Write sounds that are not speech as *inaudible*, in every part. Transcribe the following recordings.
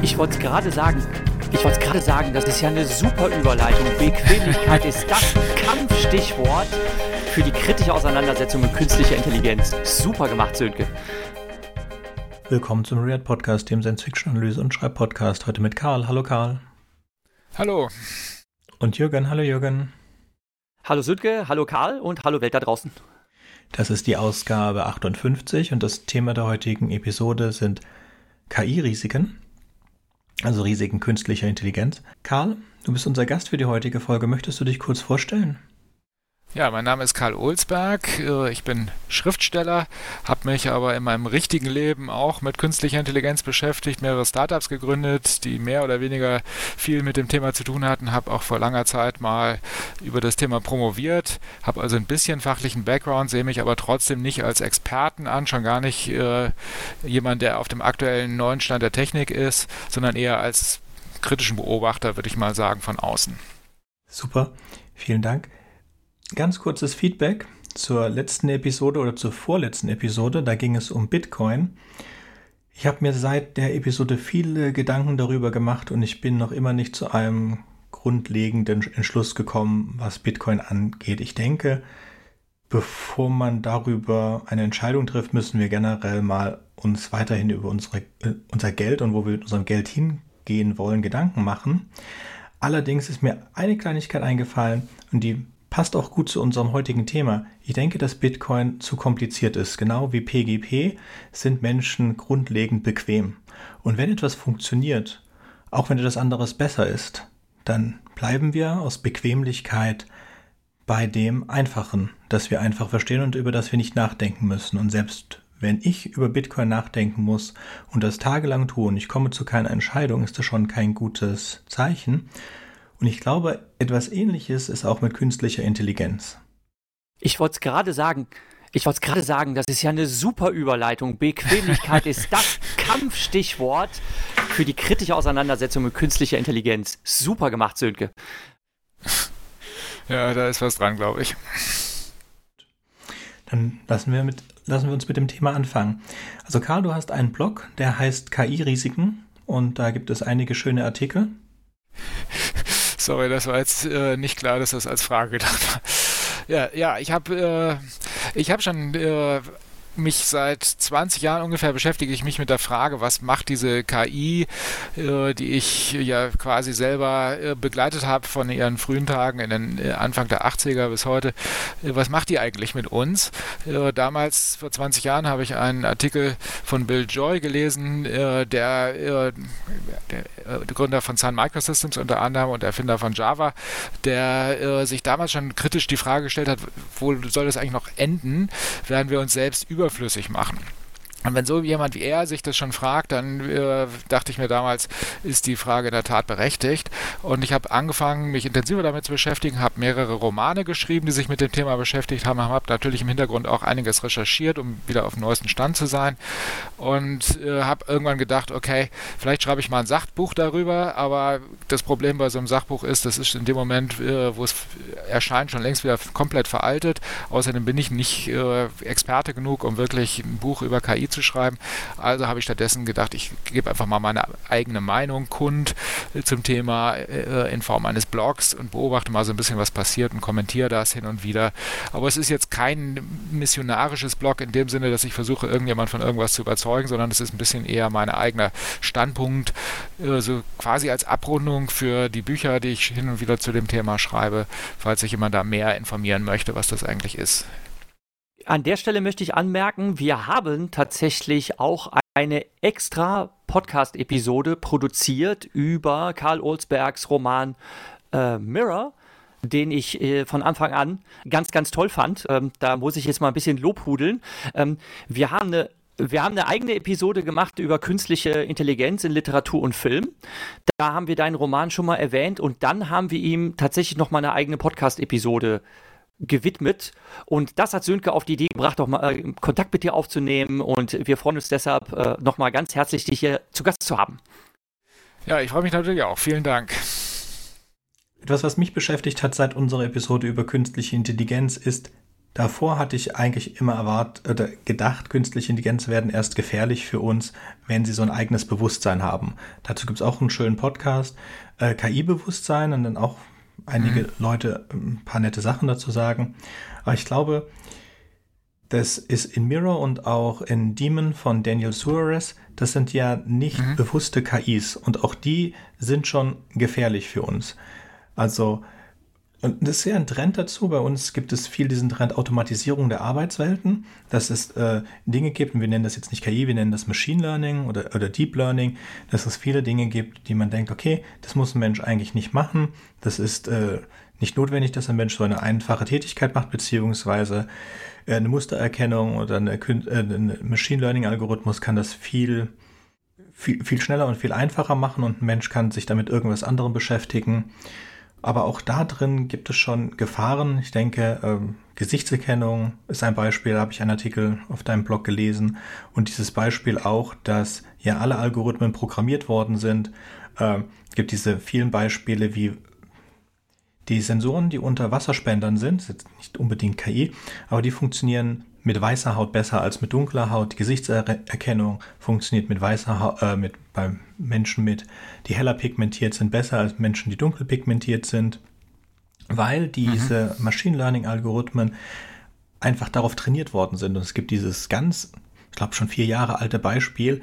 Ich wollte gerade sagen, ich wollte gerade sagen, das ist ja eine super Überleitung. Bequemlichkeit ist das Kampfstichwort für die kritische Auseinandersetzung mit künstlicher Intelligenz. Super gemacht, Sönke. Willkommen zum Read Podcast, dem Science-Fiction-Analyse- und Schreib-Podcast. Heute mit Karl. Hallo Karl. Hallo. Und Jürgen. Hallo Jürgen. Hallo Sönke, hallo Karl und hallo Welt da draußen. Das ist die Ausgabe 58 und das Thema der heutigen Episode sind KI-Risiken also Risiken künstlicher Intelligenz. Karl, du bist unser Gast für die heutige Folge. Möchtest du dich kurz vorstellen? Ja, mein Name ist Karl Olsberg. Äh, ich bin Schriftsteller, habe mich aber in meinem richtigen Leben auch mit künstlicher Intelligenz beschäftigt, mehrere Startups gegründet, die mehr oder weniger viel mit dem Thema zu tun hatten, habe auch vor langer Zeit mal über das Thema promoviert, habe also ein bisschen fachlichen Background, sehe mich aber trotzdem nicht als Experten an, schon gar nicht äh, jemand, der auf dem aktuellen neuen Stand der Technik ist, sondern eher als kritischen Beobachter, würde ich mal sagen, von außen. Super, vielen Dank. Ganz kurzes Feedback zur letzten Episode oder zur vorletzten Episode. Da ging es um Bitcoin. Ich habe mir seit der Episode viele Gedanken darüber gemacht und ich bin noch immer nicht zu einem grundlegenden Entschluss gekommen, was Bitcoin angeht. Ich denke, bevor man darüber eine Entscheidung trifft, müssen wir generell mal uns weiterhin über unsere, äh, unser Geld und wo wir mit unserem Geld hingehen wollen, Gedanken machen. Allerdings ist mir eine Kleinigkeit eingefallen und die passt auch gut zu unserem heutigen Thema. Ich denke, dass Bitcoin zu kompliziert ist. Genau wie PGP sind Menschen grundlegend bequem. Und wenn etwas funktioniert, auch wenn etwas anderes besser ist, dann bleiben wir aus Bequemlichkeit bei dem Einfachen, das wir einfach verstehen und über das wir nicht nachdenken müssen. Und selbst wenn ich über Bitcoin nachdenken muss und das tagelang tue und ich komme zu keiner Entscheidung, ist das schon kein gutes Zeichen. Und ich glaube, etwas Ähnliches ist auch mit künstlicher Intelligenz. Ich wollte es gerade sagen. Ich wollte es gerade sagen, das ist ja eine super Überleitung. Bequemlichkeit ist das *laughs* Kampfstichwort für die kritische Auseinandersetzung mit künstlicher Intelligenz. Super gemacht, Sönke. Ja, da ist was dran, glaube ich. Dann lassen wir, mit, lassen wir uns mit dem Thema anfangen. Also Karl, du hast einen Blog, der heißt KI-Risiken und da gibt es einige schöne Artikel. *laughs* Sorry, das war jetzt äh, nicht klar, dass das als Frage gedacht war. Ja, ja, ich habe äh, ich habe schon äh, mich seit 20 Jahren ungefähr beschäftige ich mich mit der Frage, was macht diese KI, äh, die ich ja quasi selber äh, begleitet habe von ihren frühen Tagen in den äh, Anfang der 80er bis heute, äh, was macht die eigentlich mit uns? Äh, damals, vor 20 Jahren, habe ich einen Artikel von Bill Joy gelesen, äh, der, der Gründer von Sun Microsystems unter anderem und Erfinder von Java, der sich damals schon kritisch die Frage gestellt hat, wo soll das eigentlich noch enden? Werden wir uns selbst über überflüssig machen. Und wenn so jemand wie er sich das schon fragt, dann äh, dachte ich mir damals, ist die Frage in der Tat berechtigt. Und ich habe angefangen, mich intensiver damit zu beschäftigen, habe mehrere Romane geschrieben, die sich mit dem Thema beschäftigt haben, habe natürlich im Hintergrund auch einiges recherchiert, um wieder auf dem neuesten Stand zu sein. Und äh, habe irgendwann gedacht, okay, vielleicht schreibe ich mal ein Sachbuch darüber, aber das Problem bei so einem Sachbuch ist, das ist in dem Moment, äh, wo es erscheint, schon längst wieder komplett veraltet. Außerdem bin ich nicht äh, Experte genug, um wirklich ein Buch über KI zu schreiben. Also habe ich stattdessen gedacht, ich gebe einfach mal meine eigene Meinung kund äh, zum Thema äh, in Form eines Blogs und beobachte mal so ein bisschen, was passiert und kommentiere das hin und wieder. Aber es ist jetzt kein missionarisches Blog in dem Sinne, dass ich versuche, irgendjemand von irgendwas zu überzeugen, sondern es ist ein bisschen eher mein eigener Standpunkt, äh, so quasi als Abrundung für die Bücher, die ich hin und wieder zu dem Thema schreibe, falls sich jemand da mehr informieren möchte, was das eigentlich ist. An der Stelle möchte ich anmerken, wir haben tatsächlich auch eine extra Podcast-Episode produziert über Karl Olsbergs Roman äh, Mirror den ich äh, von Anfang an ganz, ganz toll fand. Ähm, da muss ich jetzt mal ein bisschen lobhudeln. Ähm, wir haben eine wir haben eine eigene Episode gemacht über künstliche Intelligenz in Literatur und Film. Da haben wir deinen Roman schon mal erwähnt und dann haben wir ihm tatsächlich noch mal eine eigene Podcast-Episode gewidmet. Und das hat Sönke auf die Idee gebracht, auch mal äh, Kontakt mit dir aufzunehmen. Und wir freuen uns deshalb äh, nochmal ganz herzlich, dich hier zu Gast zu haben. Ja, ich freue mich natürlich auch. Vielen Dank. Etwas, was mich beschäftigt hat seit unserer Episode über künstliche Intelligenz, ist, Davor hatte ich eigentlich immer erwartet oder gedacht, künstliche Intelligenz werden erst gefährlich für uns, wenn sie so ein eigenes Bewusstsein haben. Dazu gibt es auch einen schönen Podcast, äh, KI-Bewusstsein und dann auch einige mhm. Leute ein paar nette Sachen dazu sagen. Aber ich glaube, das ist in Mirror und auch in Demon von Daniel Suarez. Das sind ja nicht mhm. bewusste KIs und auch die sind schon gefährlich für uns. Also und das ist ja ein Trend dazu. Bei uns gibt es viel diesen Trend Automatisierung der Arbeitswelten, dass es äh, Dinge gibt, und wir nennen das jetzt nicht KI, wir nennen das Machine Learning oder, oder Deep Learning, dass es viele Dinge gibt, die man denkt, okay, das muss ein Mensch eigentlich nicht machen. Das ist äh, nicht notwendig, dass ein Mensch so eine einfache Tätigkeit macht, beziehungsweise äh, eine Mustererkennung oder eine, äh, ein Machine Learning Algorithmus kann das viel, viel, viel schneller und viel einfacher machen und ein Mensch kann sich damit irgendwas anderem beschäftigen. Aber auch da drin gibt es schon Gefahren. Ich denke, ähm, Gesichtserkennung ist ein Beispiel, da habe ich einen Artikel auf deinem Blog gelesen. Und dieses Beispiel auch, dass ja alle Algorithmen programmiert worden sind. Äh, gibt diese vielen Beispiele wie die Sensoren, die unter Wasserspendern sind, sind nicht unbedingt KI, aber die funktionieren mit weißer Haut besser als mit dunkler Haut. Die Gesichtserkennung funktioniert mit weißer Haut, äh, mit, beim Menschen mit, die heller pigmentiert sind, besser als Menschen, die dunkel pigmentiert sind, weil diese mhm. Machine Learning Algorithmen einfach darauf trainiert worden sind. Und es gibt dieses ganz, ich glaube schon vier Jahre alte Beispiel,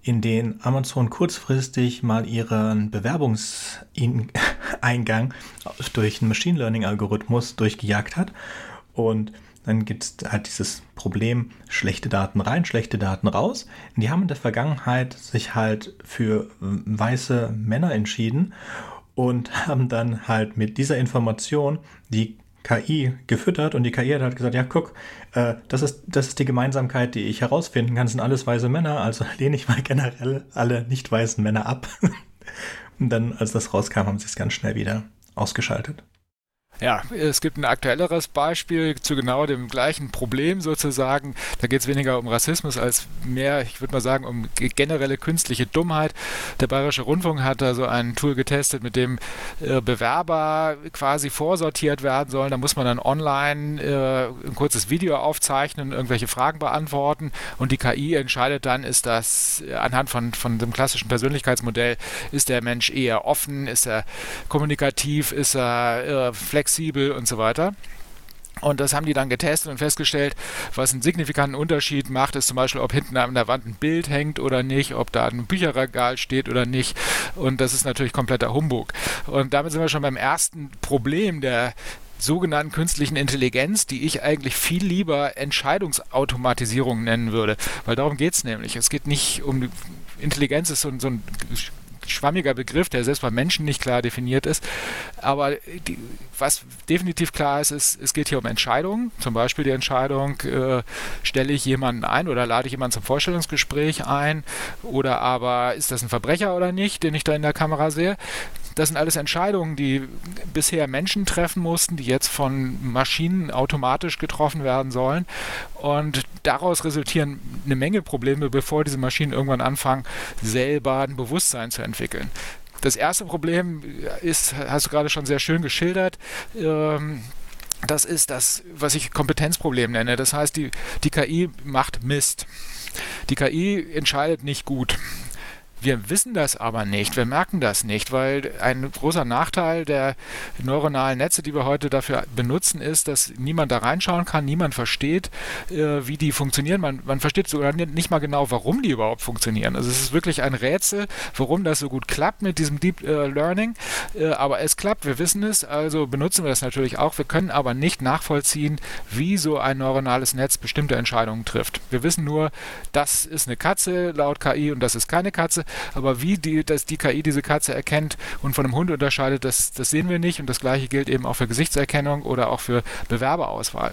in dem Amazon kurzfristig mal ihren Bewerbungseingang *laughs* durch einen Machine Learning Algorithmus durchgejagt hat und dann gibt es halt dieses Problem, schlechte Daten rein, schlechte Daten raus. Die haben in der Vergangenheit sich halt für weiße Männer entschieden und *laughs* haben dann halt mit dieser Information die KI gefüttert und die KI hat halt gesagt, ja guck, äh, das, ist, das ist die Gemeinsamkeit, die ich herausfinden kann, das sind alles weiße Männer, also *laughs* lehne ich mal generell alle nicht weißen Männer ab. *laughs* und dann, als das rauskam, haben sie es ganz schnell wieder ausgeschaltet. Ja, es gibt ein aktuelleres Beispiel zu genau dem gleichen Problem sozusagen. Da geht es weniger um Rassismus als mehr, ich würde mal sagen, um generelle künstliche Dummheit. Der Bayerische Rundfunk hat da so ein Tool getestet, mit dem äh, Bewerber quasi vorsortiert werden sollen. Da muss man dann online äh, ein kurzes Video aufzeichnen, irgendwelche Fragen beantworten und die KI entscheidet dann, ist das äh, anhand von, von dem klassischen Persönlichkeitsmodell, ist der Mensch eher offen, ist er kommunikativ, ist er flexibel flexibel und so weiter. Und das haben die dann getestet und festgestellt, was einen signifikanten Unterschied macht, ist zum Beispiel, ob hinten an der Wand ein Bild hängt oder nicht, ob da ein Bücherregal steht oder nicht. Und das ist natürlich kompletter Humbug. Und damit sind wir schon beim ersten Problem der sogenannten künstlichen Intelligenz, die ich eigentlich viel lieber Entscheidungsautomatisierung nennen würde. Weil darum geht es nämlich. Es geht nicht um Intelligenz, ist so, so ein schwammiger Begriff, der selbst bei Menschen nicht klar definiert ist. Aber die, was definitiv klar ist, ist, es geht hier um Entscheidungen. Zum Beispiel die Entscheidung, äh, stelle ich jemanden ein oder lade ich jemanden zum Vorstellungsgespräch ein oder aber ist das ein Verbrecher oder nicht, den ich da in der Kamera sehe. Das sind alles Entscheidungen, die bisher Menschen treffen mussten, die jetzt von Maschinen automatisch getroffen werden sollen. Und daraus resultieren eine Menge Probleme, bevor diese Maschinen irgendwann anfangen, selber ein Bewusstsein zu entwickeln. Das erste Problem ist, hast du gerade schon sehr schön geschildert, ähm, das ist das, was ich Kompetenzproblem nenne. Das heißt, die, die KI macht Mist. Die KI entscheidet nicht gut. Wir wissen das aber nicht, wir merken das nicht, weil ein großer Nachteil der neuronalen Netze, die wir heute dafür benutzen, ist, dass niemand da reinschauen kann, niemand versteht, äh, wie die funktionieren. Man, man versteht sogar nicht mal genau, warum die überhaupt funktionieren. Also es ist wirklich ein Rätsel, warum das so gut klappt mit diesem Deep äh, Learning. Äh, aber es klappt, wir wissen es, also benutzen wir das natürlich auch. Wir können aber nicht nachvollziehen, wie so ein neuronales Netz bestimmte Entscheidungen trifft. Wir wissen nur, das ist eine Katze laut KI und das ist keine Katze. Aber wie die, dass die KI diese Katze erkennt und von einem Hund unterscheidet, das, das sehen wir nicht. Und das gleiche gilt eben auch für Gesichtserkennung oder auch für Bewerberauswahl.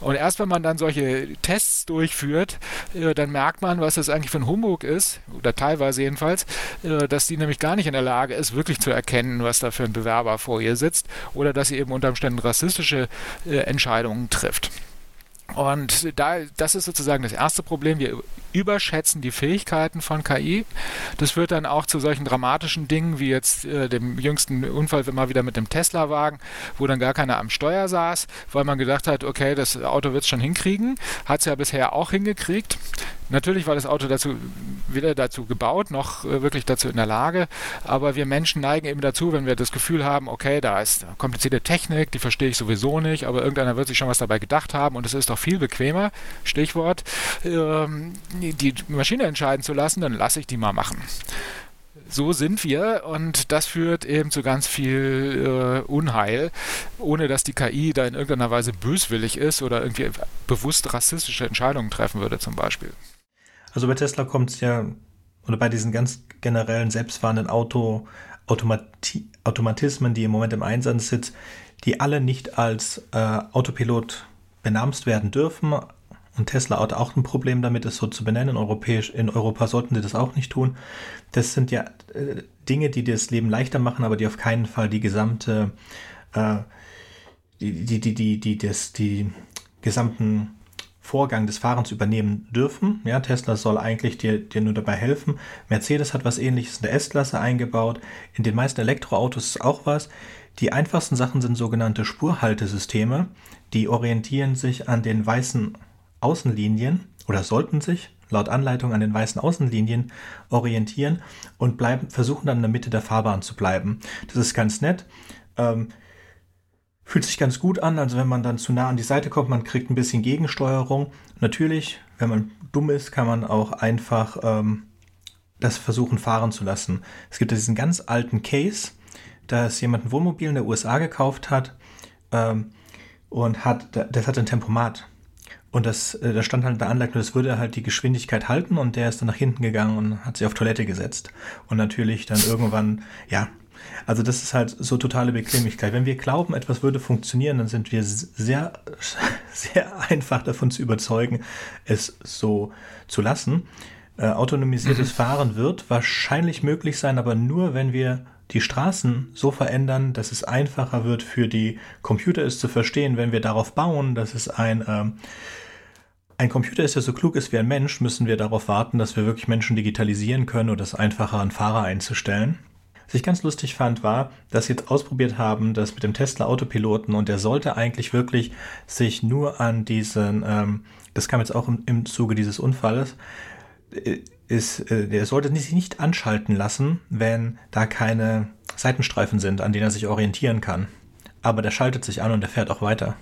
Und erst wenn man dann solche Tests durchführt, äh, dann merkt man, was das eigentlich für ein Humbug ist, oder teilweise jedenfalls, äh, dass die nämlich gar nicht in der Lage ist, wirklich zu erkennen, was da für ein Bewerber vor ihr sitzt, oder dass sie eben unter Umständen rassistische äh, Entscheidungen trifft. Und da, das ist sozusagen das erste Problem. Wir überschätzen die Fähigkeiten von KI. Das führt dann auch zu solchen dramatischen Dingen wie jetzt äh, dem jüngsten Unfall mal wieder mit dem Tesla-Wagen, wo dann gar keiner am Steuer saß, weil man gedacht hat, okay, das Auto wird es schon hinkriegen. Hat es ja bisher auch hingekriegt. Natürlich war das Auto dazu weder dazu gebaut noch äh, wirklich dazu in der Lage, aber wir Menschen neigen eben dazu, wenn wir das Gefühl haben, okay, da ist komplizierte Technik, die verstehe ich sowieso nicht, aber irgendeiner wird sich schon was dabei gedacht haben und es ist doch viel bequemer, Stichwort, ähm, die Maschine entscheiden zu lassen, dann lasse ich die mal machen so sind wir und das führt eben zu ganz viel äh, Unheil, ohne dass die KI da in irgendeiner Weise böswillig ist oder irgendwie bewusst rassistische Entscheidungen treffen würde zum Beispiel. Also bei Tesla kommt es ja, oder bei diesen ganz generellen selbstfahrenden Auto, Automati Automatismen, die im Moment im Einsatz sind, die alle nicht als äh, Autopilot benamst werden dürfen. Und Tesla hat auch ein Problem damit, es so zu benennen. Europäisch, in Europa sollten sie das auch nicht tun. Das sind ja äh, Dinge, die das Leben leichter machen, aber die auf keinen Fall die gesamte, äh, die, die, die, die, die, das, die gesamten Vorgang des Fahrens übernehmen dürfen. Ja, Tesla soll eigentlich dir, dir nur dabei helfen. Mercedes hat was ähnliches in der S-Klasse eingebaut. In den meisten Elektroautos ist auch was. Die einfachsten Sachen sind sogenannte Spurhaltesysteme. Die orientieren sich an den weißen Außenlinien oder sollten sich laut Anleitung an den weißen Außenlinien orientieren und bleiben, versuchen dann in der Mitte der Fahrbahn zu bleiben. Das ist ganz nett. Ähm, Fühlt sich ganz gut an, also wenn man dann zu nah an die Seite kommt, man kriegt ein bisschen Gegensteuerung. Natürlich, wenn man dumm ist, kann man auch einfach ähm, das versuchen fahren zu lassen. Es gibt diesen ganz alten Case, dass jemand ein Wohnmobil in der USA gekauft hat ähm, und hat, das hat ein Tempomat. Und das, äh, da stand halt Anleitung, das würde halt die Geschwindigkeit halten und der ist dann nach hinten gegangen und hat sich auf Toilette gesetzt. Und natürlich dann irgendwann, ja, also das ist halt so totale Bequemlichkeit. Wenn wir glauben, etwas würde funktionieren, dann sind wir sehr, *laughs* sehr einfach davon zu überzeugen, es so zu lassen. Äh, autonomisiertes mhm. Fahren wird wahrscheinlich möglich sein, aber nur, wenn wir die Straßen so verändern, dass es einfacher wird für die Computer es zu verstehen, wenn wir darauf bauen, dass es ein ähm, ein Computer ist, der so klug ist wie ein Mensch, müssen wir darauf warten, dass wir wirklich Menschen digitalisieren können oder es einfacher an Fahrer einzustellen. Was ich ganz lustig fand, war, dass sie jetzt ausprobiert haben, das mit dem Tesla Autopiloten und der sollte eigentlich wirklich sich nur an diesen, ähm, das kam jetzt auch im, im Zuge dieses Unfalles, äh, ist, äh, der sollte sich nicht anschalten lassen, wenn da keine Seitenstreifen sind, an denen er sich orientieren kann. Aber der schaltet sich an und der fährt auch weiter.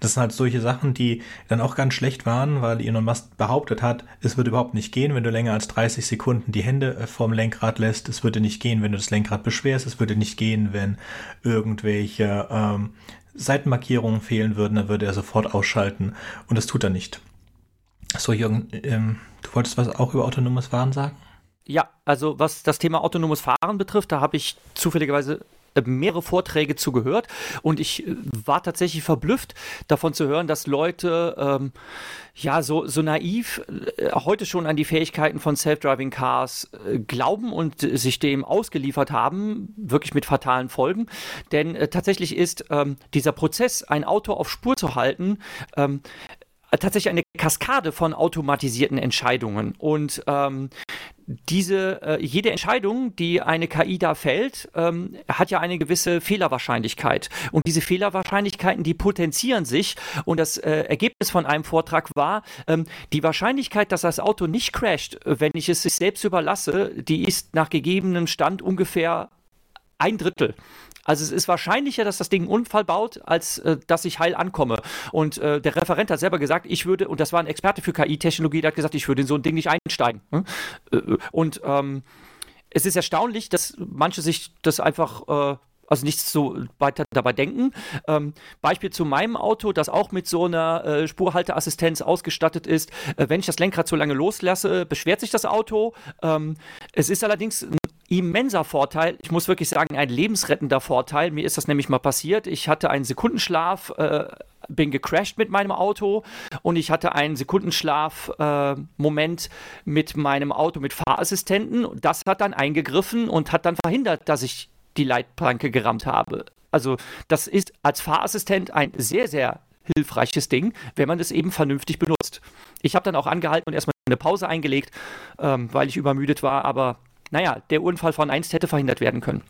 Das sind halt solche Sachen, die dann auch ganz schlecht waren, weil Elon Musk behauptet hat, es würde überhaupt nicht gehen, wenn du länger als 30 Sekunden die Hände äh, vorm Lenkrad lässt. Es würde nicht gehen, wenn du das Lenkrad beschwerst. Es würde nicht gehen, wenn irgendwelche ähm, Seitenmarkierungen fehlen würden. Dann würde er sofort ausschalten. Und das tut er nicht. So, Jürgen, ähm, du wolltest was auch über autonomes Fahren sagen? Ja, also was das Thema autonomes Fahren betrifft, da habe ich zufälligerweise mehrere Vorträge zugehört und ich äh, war tatsächlich verblüfft davon zu hören, dass Leute ähm, ja so, so naiv äh, heute schon an die Fähigkeiten von Self-Driving Cars äh, glauben und äh, sich dem ausgeliefert haben, wirklich mit fatalen Folgen. Denn äh, tatsächlich ist ähm, dieser Prozess, ein Auto auf Spur zu halten, ähm, tatsächlich eine Kaskade von automatisierten Entscheidungen. Und ähm, diese, äh, jede Entscheidung, die eine KI da fällt, ähm, hat ja eine gewisse Fehlerwahrscheinlichkeit. Und diese Fehlerwahrscheinlichkeiten, die potenzieren sich. Und das äh, Ergebnis von einem Vortrag war, ähm, die Wahrscheinlichkeit, dass das Auto nicht crasht, wenn ich es sich selbst überlasse, die ist nach gegebenem Stand ungefähr ein Drittel. Also es ist wahrscheinlicher, dass das Ding einen Unfall baut, als äh, dass ich heil ankomme. Und äh, der Referent hat selber gesagt, ich würde, und das war ein Experte für KI-Technologie, der hat gesagt, ich würde in so ein Ding nicht einsteigen. Hm? Äh, und ähm, es ist erstaunlich, dass manche sich das einfach äh, also nichts so weiter dabei denken. Ähm, Beispiel zu meinem Auto, das auch mit so einer äh, Spurhalteassistenz ausgestattet ist. Äh, wenn ich das Lenkrad zu lange loslasse, beschwert sich das Auto. Ähm, es ist allerdings immenser Vorteil. Ich muss wirklich sagen, ein lebensrettender Vorteil. Mir ist das nämlich mal passiert. Ich hatte einen Sekundenschlaf, äh, bin gecrashed mit meinem Auto und ich hatte einen Sekundenschlaf-Moment äh, mit meinem Auto mit Fahrassistenten. Das hat dann eingegriffen und hat dann verhindert, dass ich die Leitplanke gerammt habe. Also das ist als Fahrassistent ein sehr, sehr hilfreiches Ding, wenn man es eben vernünftig benutzt. Ich habe dann auch angehalten und erstmal eine Pause eingelegt, ähm, weil ich übermüdet war, aber naja, der Unfall von einst hätte verhindert werden können.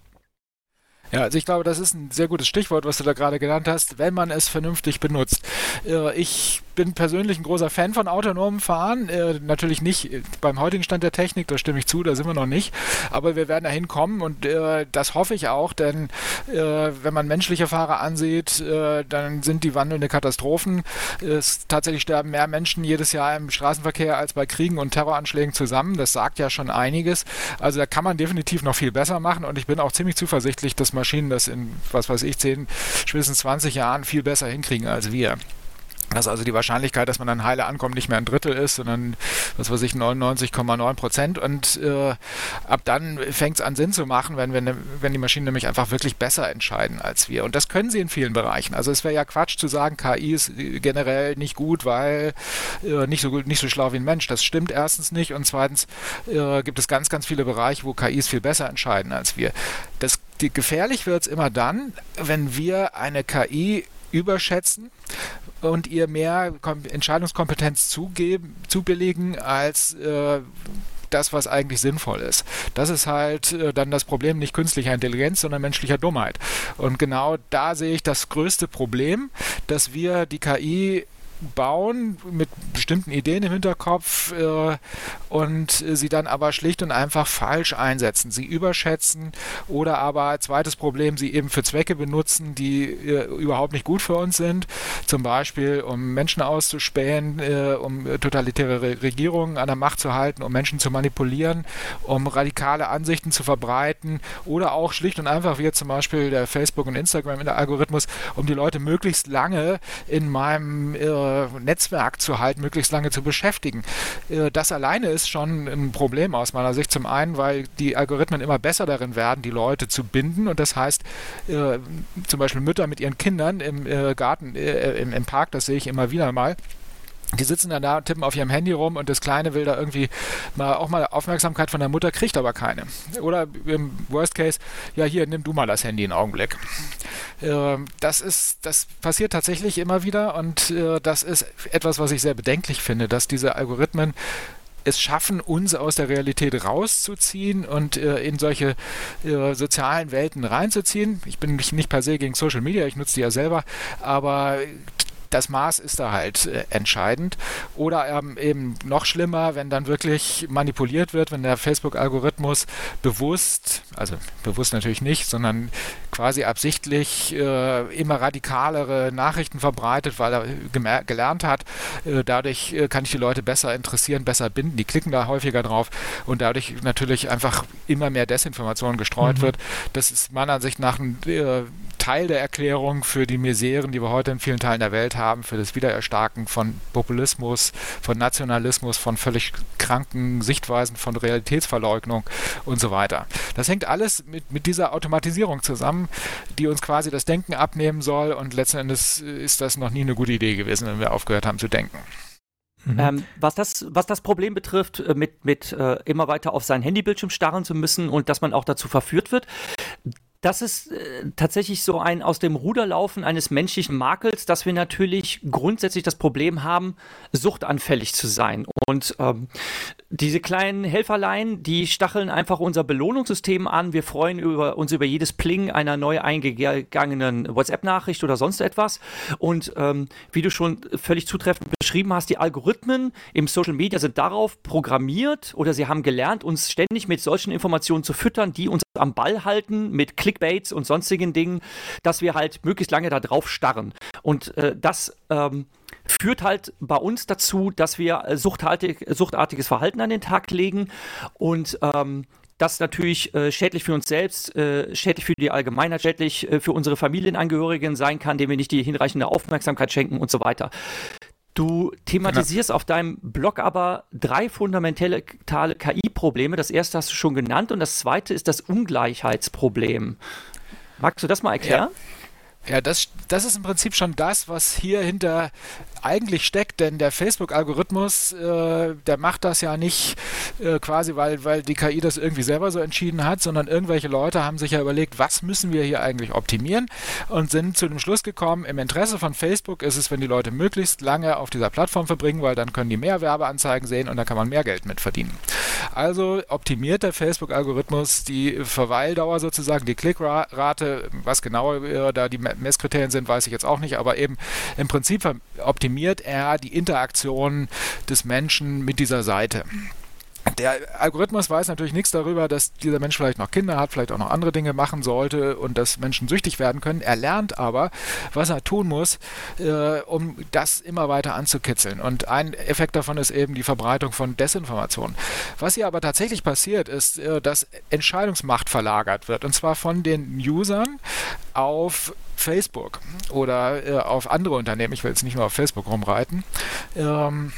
Ja, also ich glaube, das ist ein sehr gutes Stichwort, was du da gerade genannt hast, wenn man es vernünftig benutzt. Äh, ich bin persönlich ein großer Fan von autonomem Fahren. Äh, natürlich nicht beim heutigen Stand der Technik, da stimme ich zu, da sind wir noch nicht. Aber wir werden dahin kommen und äh, das hoffe ich auch, denn wenn man menschliche Fahrer ansieht, dann sind die wandelnde Katastrophen. Es, tatsächlich sterben mehr Menschen jedes Jahr im Straßenverkehr als bei Kriegen und Terroranschlägen zusammen. Das sagt ja schon einiges. Also da kann man definitiv noch viel besser machen und ich bin auch ziemlich zuversichtlich, dass man Maschinen das in, was weiß ich, 10, spätestens 20 Jahren viel besser hinkriegen als wir dass also die Wahrscheinlichkeit, dass man dann heile ankommt, nicht mehr ein Drittel ist, sondern was weiß ich, 99,9 Prozent. Und äh, ab dann fängt es an Sinn zu machen, wenn, wenn, wenn die Maschinen nämlich einfach wirklich besser entscheiden als wir. Und das können sie in vielen Bereichen. Also es wäre ja Quatsch zu sagen, KI ist generell nicht gut, weil äh, nicht, so, nicht so schlau wie ein Mensch. Das stimmt erstens nicht. Und zweitens äh, gibt es ganz, ganz viele Bereiche, wo KIs viel besser entscheiden als wir. Das, die, gefährlich wird es immer dann, wenn wir eine KI überschätzen und ihr mehr Entscheidungskompetenz zugeben, zubelegen als äh, das, was eigentlich sinnvoll ist. Das ist halt äh, dann das Problem nicht künstlicher Intelligenz, sondern menschlicher Dummheit. Und genau da sehe ich das größte Problem, dass wir die KI bauen mit bestimmten Ideen im Hinterkopf äh, und sie dann aber schlicht und einfach falsch einsetzen, sie überschätzen oder aber zweites Problem, sie eben für Zwecke benutzen, die äh, überhaupt nicht gut für uns sind, zum Beispiel um Menschen auszuspähen, äh, um totalitäre Re Regierungen an der Macht zu halten, um Menschen zu manipulieren, um radikale Ansichten zu verbreiten oder auch schlicht und einfach wie zum Beispiel der Facebook und Instagram Algorithmus, um die Leute möglichst lange in meinem äh, äh, Netzwerk zu halten, möglichst lange zu beschäftigen. Äh, das alleine ist schon ein Problem aus meiner Sicht. Zum einen, weil die Algorithmen immer besser darin werden, die Leute zu binden. Und das heißt, äh, zum Beispiel Mütter mit ihren Kindern im Garten, im, im Park, das sehe ich immer wieder mal die sitzen dann da tippen auf ihrem Handy rum und das Kleine will da irgendwie mal auch mal Aufmerksamkeit von der Mutter, kriegt aber keine. Oder im Worst Case, ja hier, nimm du mal das Handy einen Augenblick. Äh, das ist, das passiert tatsächlich immer wieder und äh, das ist etwas, was ich sehr bedenklich finde, dass diese Algorithmen es schaffen, uns aus der Realität rauszuziehen und äh, in solche äh, sozialen Welten reinzuziehen. Ich bin nicht per se gegen Social Media, ich nutze die ja selber, aber das Maß ist da halt äh, entscheidend. Oder ähm, eben noch schlimmer, wenn dann wirklich manipuliert wird, wenn der Facebook-Algorithmus bewusst, also bewusst natürlich nicht, sondern quasi absichtlich äh, immer radikalere Nachrichten verbreitet, weil er gelernt hat, äh, dadurch äh, kann ich die Leute besser interessieren, besser binden, die klicken da häufiger drauf und dadurch natürlich einfach immer mehr Desinformation gestreut mhm. wird. Das ist meiner Ansicht nach ein äh, Teil der Erklärung für die Miseren, die wir heute in vielen Teilen der Welt haben, für das Wiedererstarken von Populismus, von Nationalismus, von völlig kranken Sichtweisen, von Realitätsverleugnung und so weiter. Das hängt alles mit, mit dieser Automatisierung zusammen, die uns quasi das Denken abnehmen soll und letzten Endes ist das noch nie eine gute Idee gewesen, wenn wir aufgehört haben zu denken. Mhm. Ähm, was, das, was das Problem betrifft, äh, mit, mit äh, immer weiter auf sein Handybildschirm starren zu müssen und dass man auch dazu verführt wird, das ist äh, tatsächlich so ein aus dem Ruderlaufen eines menschlichen Makels, dass wir natürlich grundsätzlich das Problem haben, suchtanfällig zu sein. Und ähm, diese kleinen Helferlein, die stacheln einfach unser Belohnungssystem an. Wir freuen über, uns über jedes Pling einer neu eingegangenen WhatsApp-Nachricht oder sonst etwas. Und ähm, wie du schon völlig zutreffend beschrieben hast, die Algorithmen im Social Media sind darauf programmiert oder sie haben gelernt, uns ständig mit solchen Informationen zu füttern, die uns am Ball halten, mit Clickbaits und sonstigen Dingen, dass wir halt möglichst lange da drauf starren. Und äh, das ähm, führt halt bei uns dazu, dass wir äh, suchtartig, suchtartiges Verhalten an den Tag legen und ähm, das natürlich äh, schädlich für uns selbst, äh, schädlich für die Allgemeinheit, schädlich äh, für unsere Familienangehörigen sein kann, denen wir nicht die hinreichende Aufmerksamkeit schenken und so weiter. Du thematisierst auf deinem Blog aber drei fundamentale KI-Probleme. Das erste hast du schon genannt und das zweite ist das Ungleichheitsproblem. Magst du das mal erklären? Ja. Ja, das, das ist im Prinzip schon das, was hier hinter eigentlich steckt, denn der Facebook-Algorithmus, äh, der macht das ja nicht äh, quasi, weil, weil die KI das irgendwie selber so entschieden hat, sondern irgendwelche Leute haben sich ja überlegt, was müssen wir hier eigentlich optimieren und sind zu dem Schluss gekommen, im Interesse von Facebook ist es, wenn die Leute möglichst lange auf dieser Plattform verbringen, weil dann können die mehr Werbeanzeigen sehen und dann kann man mehr Geld mit verdienen. Also optimiert der Facebook-Algorithmus die Verweildauer sozusagen, die Klickrate, was genau äh, da die Messkriterien sind, weiß ich jetzt auch nicht, aber eben im Prinzip optimiert er die Interaktion des Menschen mit dieser Seite der Algorithmus weiß natürlich nichts darüber, dass dieser Mensch vielleicht noch Kinder hat, vielleicht auch noch andere Dinge machen sollte und dass Menschen süchtig werden können. Er lernt aber, was er tun muss, äh, um das immer weiter anzukitzeln. Und ein Effekt davon ist eben die Verbreitung von Desinformation. Was hier aber tatsächlich passiert, ist, äh, dass Entscheidungsmacht verlagert wird. Und zwar von den Usern auf Facebook oder äh, auf andere Unternehmen. Ich will jetzt nicht nur auf Facebook rumreiten. Ähm,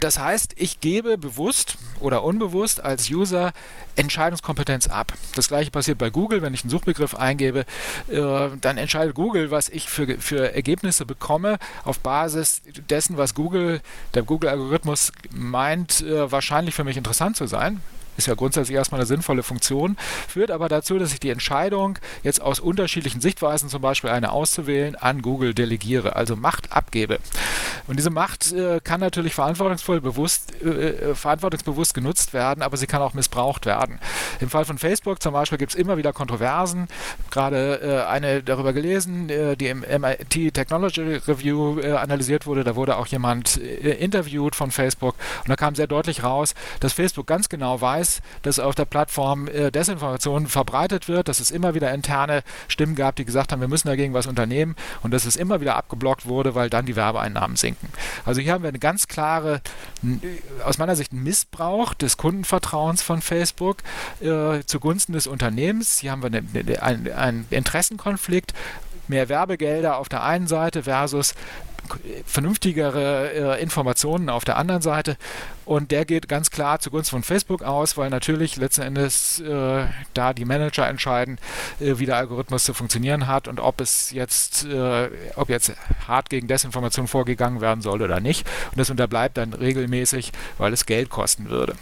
das heißt, ich gebe bewusst oder unbewusst als User Entscheidungskompetenz ab. Das gleiche passiert bei Google, wenn ich einen Suchbegriff eingebe, äh, dann entscheidet Google, was ich für, für Ergebnisse bekomme, auf Basis dessen, was Google, der Google-Algorithmus meint, äh, wahrscheinlich für mich interessant zu sein ist ja grundsätzlich erstmal eine sinnvolle Funktion, führt aber dazu, dass ich die Entscheidung jetzt aus unterschiedlichen Sichtweisen, zum Beispiel eine auszuwählen, an Google delegiere, also Macht abgebe. Und diese Macht äh, kann natürlich verantwortungsvoll bewusst, äh, äh, verantwortungsbewusst genutzt werden, aber sie kann auch missbraucht werden. Im Fall von Facebook zum Beispiel gibt es immer wieder Kontroversen. Gerade äh, eine darüber gelesen, äh, die im MIT Technology Review äh, analysiert wurde. Da wurde auch jemand interviewt von Facebook und da kam sehr deutlich raus, dass Facebook ganz genau weiß, weiß, dass auf der Plattform äh, Desinformation verbreitet wird, dass es immer wieder interne Stimmen gab, die gesagt haben, wir müssen dagegen was unternehmen und dass es immer wieder abgeblockt wurde, weil dann die Werbeeinnahmen sinken. Also hier haben wir eine ganz klare, aus meiner Sicht, Missbrauch des Kundenvertrauens von Facebook äh, zugunsten des Unternehmens. Hier haben wir eine, eine, einen Interessenkonflikt mehr Werbegelder auf der einen Seite versus vernünftigere äh, Informationen auf der anderen Seite. Und der geht ganz klar zugunsten von Facebook aus, weil natürlich letzten Endes äh, da die Manager entscheiden, äh, wie der Algorithmus zu funktionieren hat und ob es jetzt, äh, ob jetzt hart gegen Desinformation vorgegangen werden soll oder nicht. Und das unterbleibt dann regelmäßig, weil es Geld kosten würde.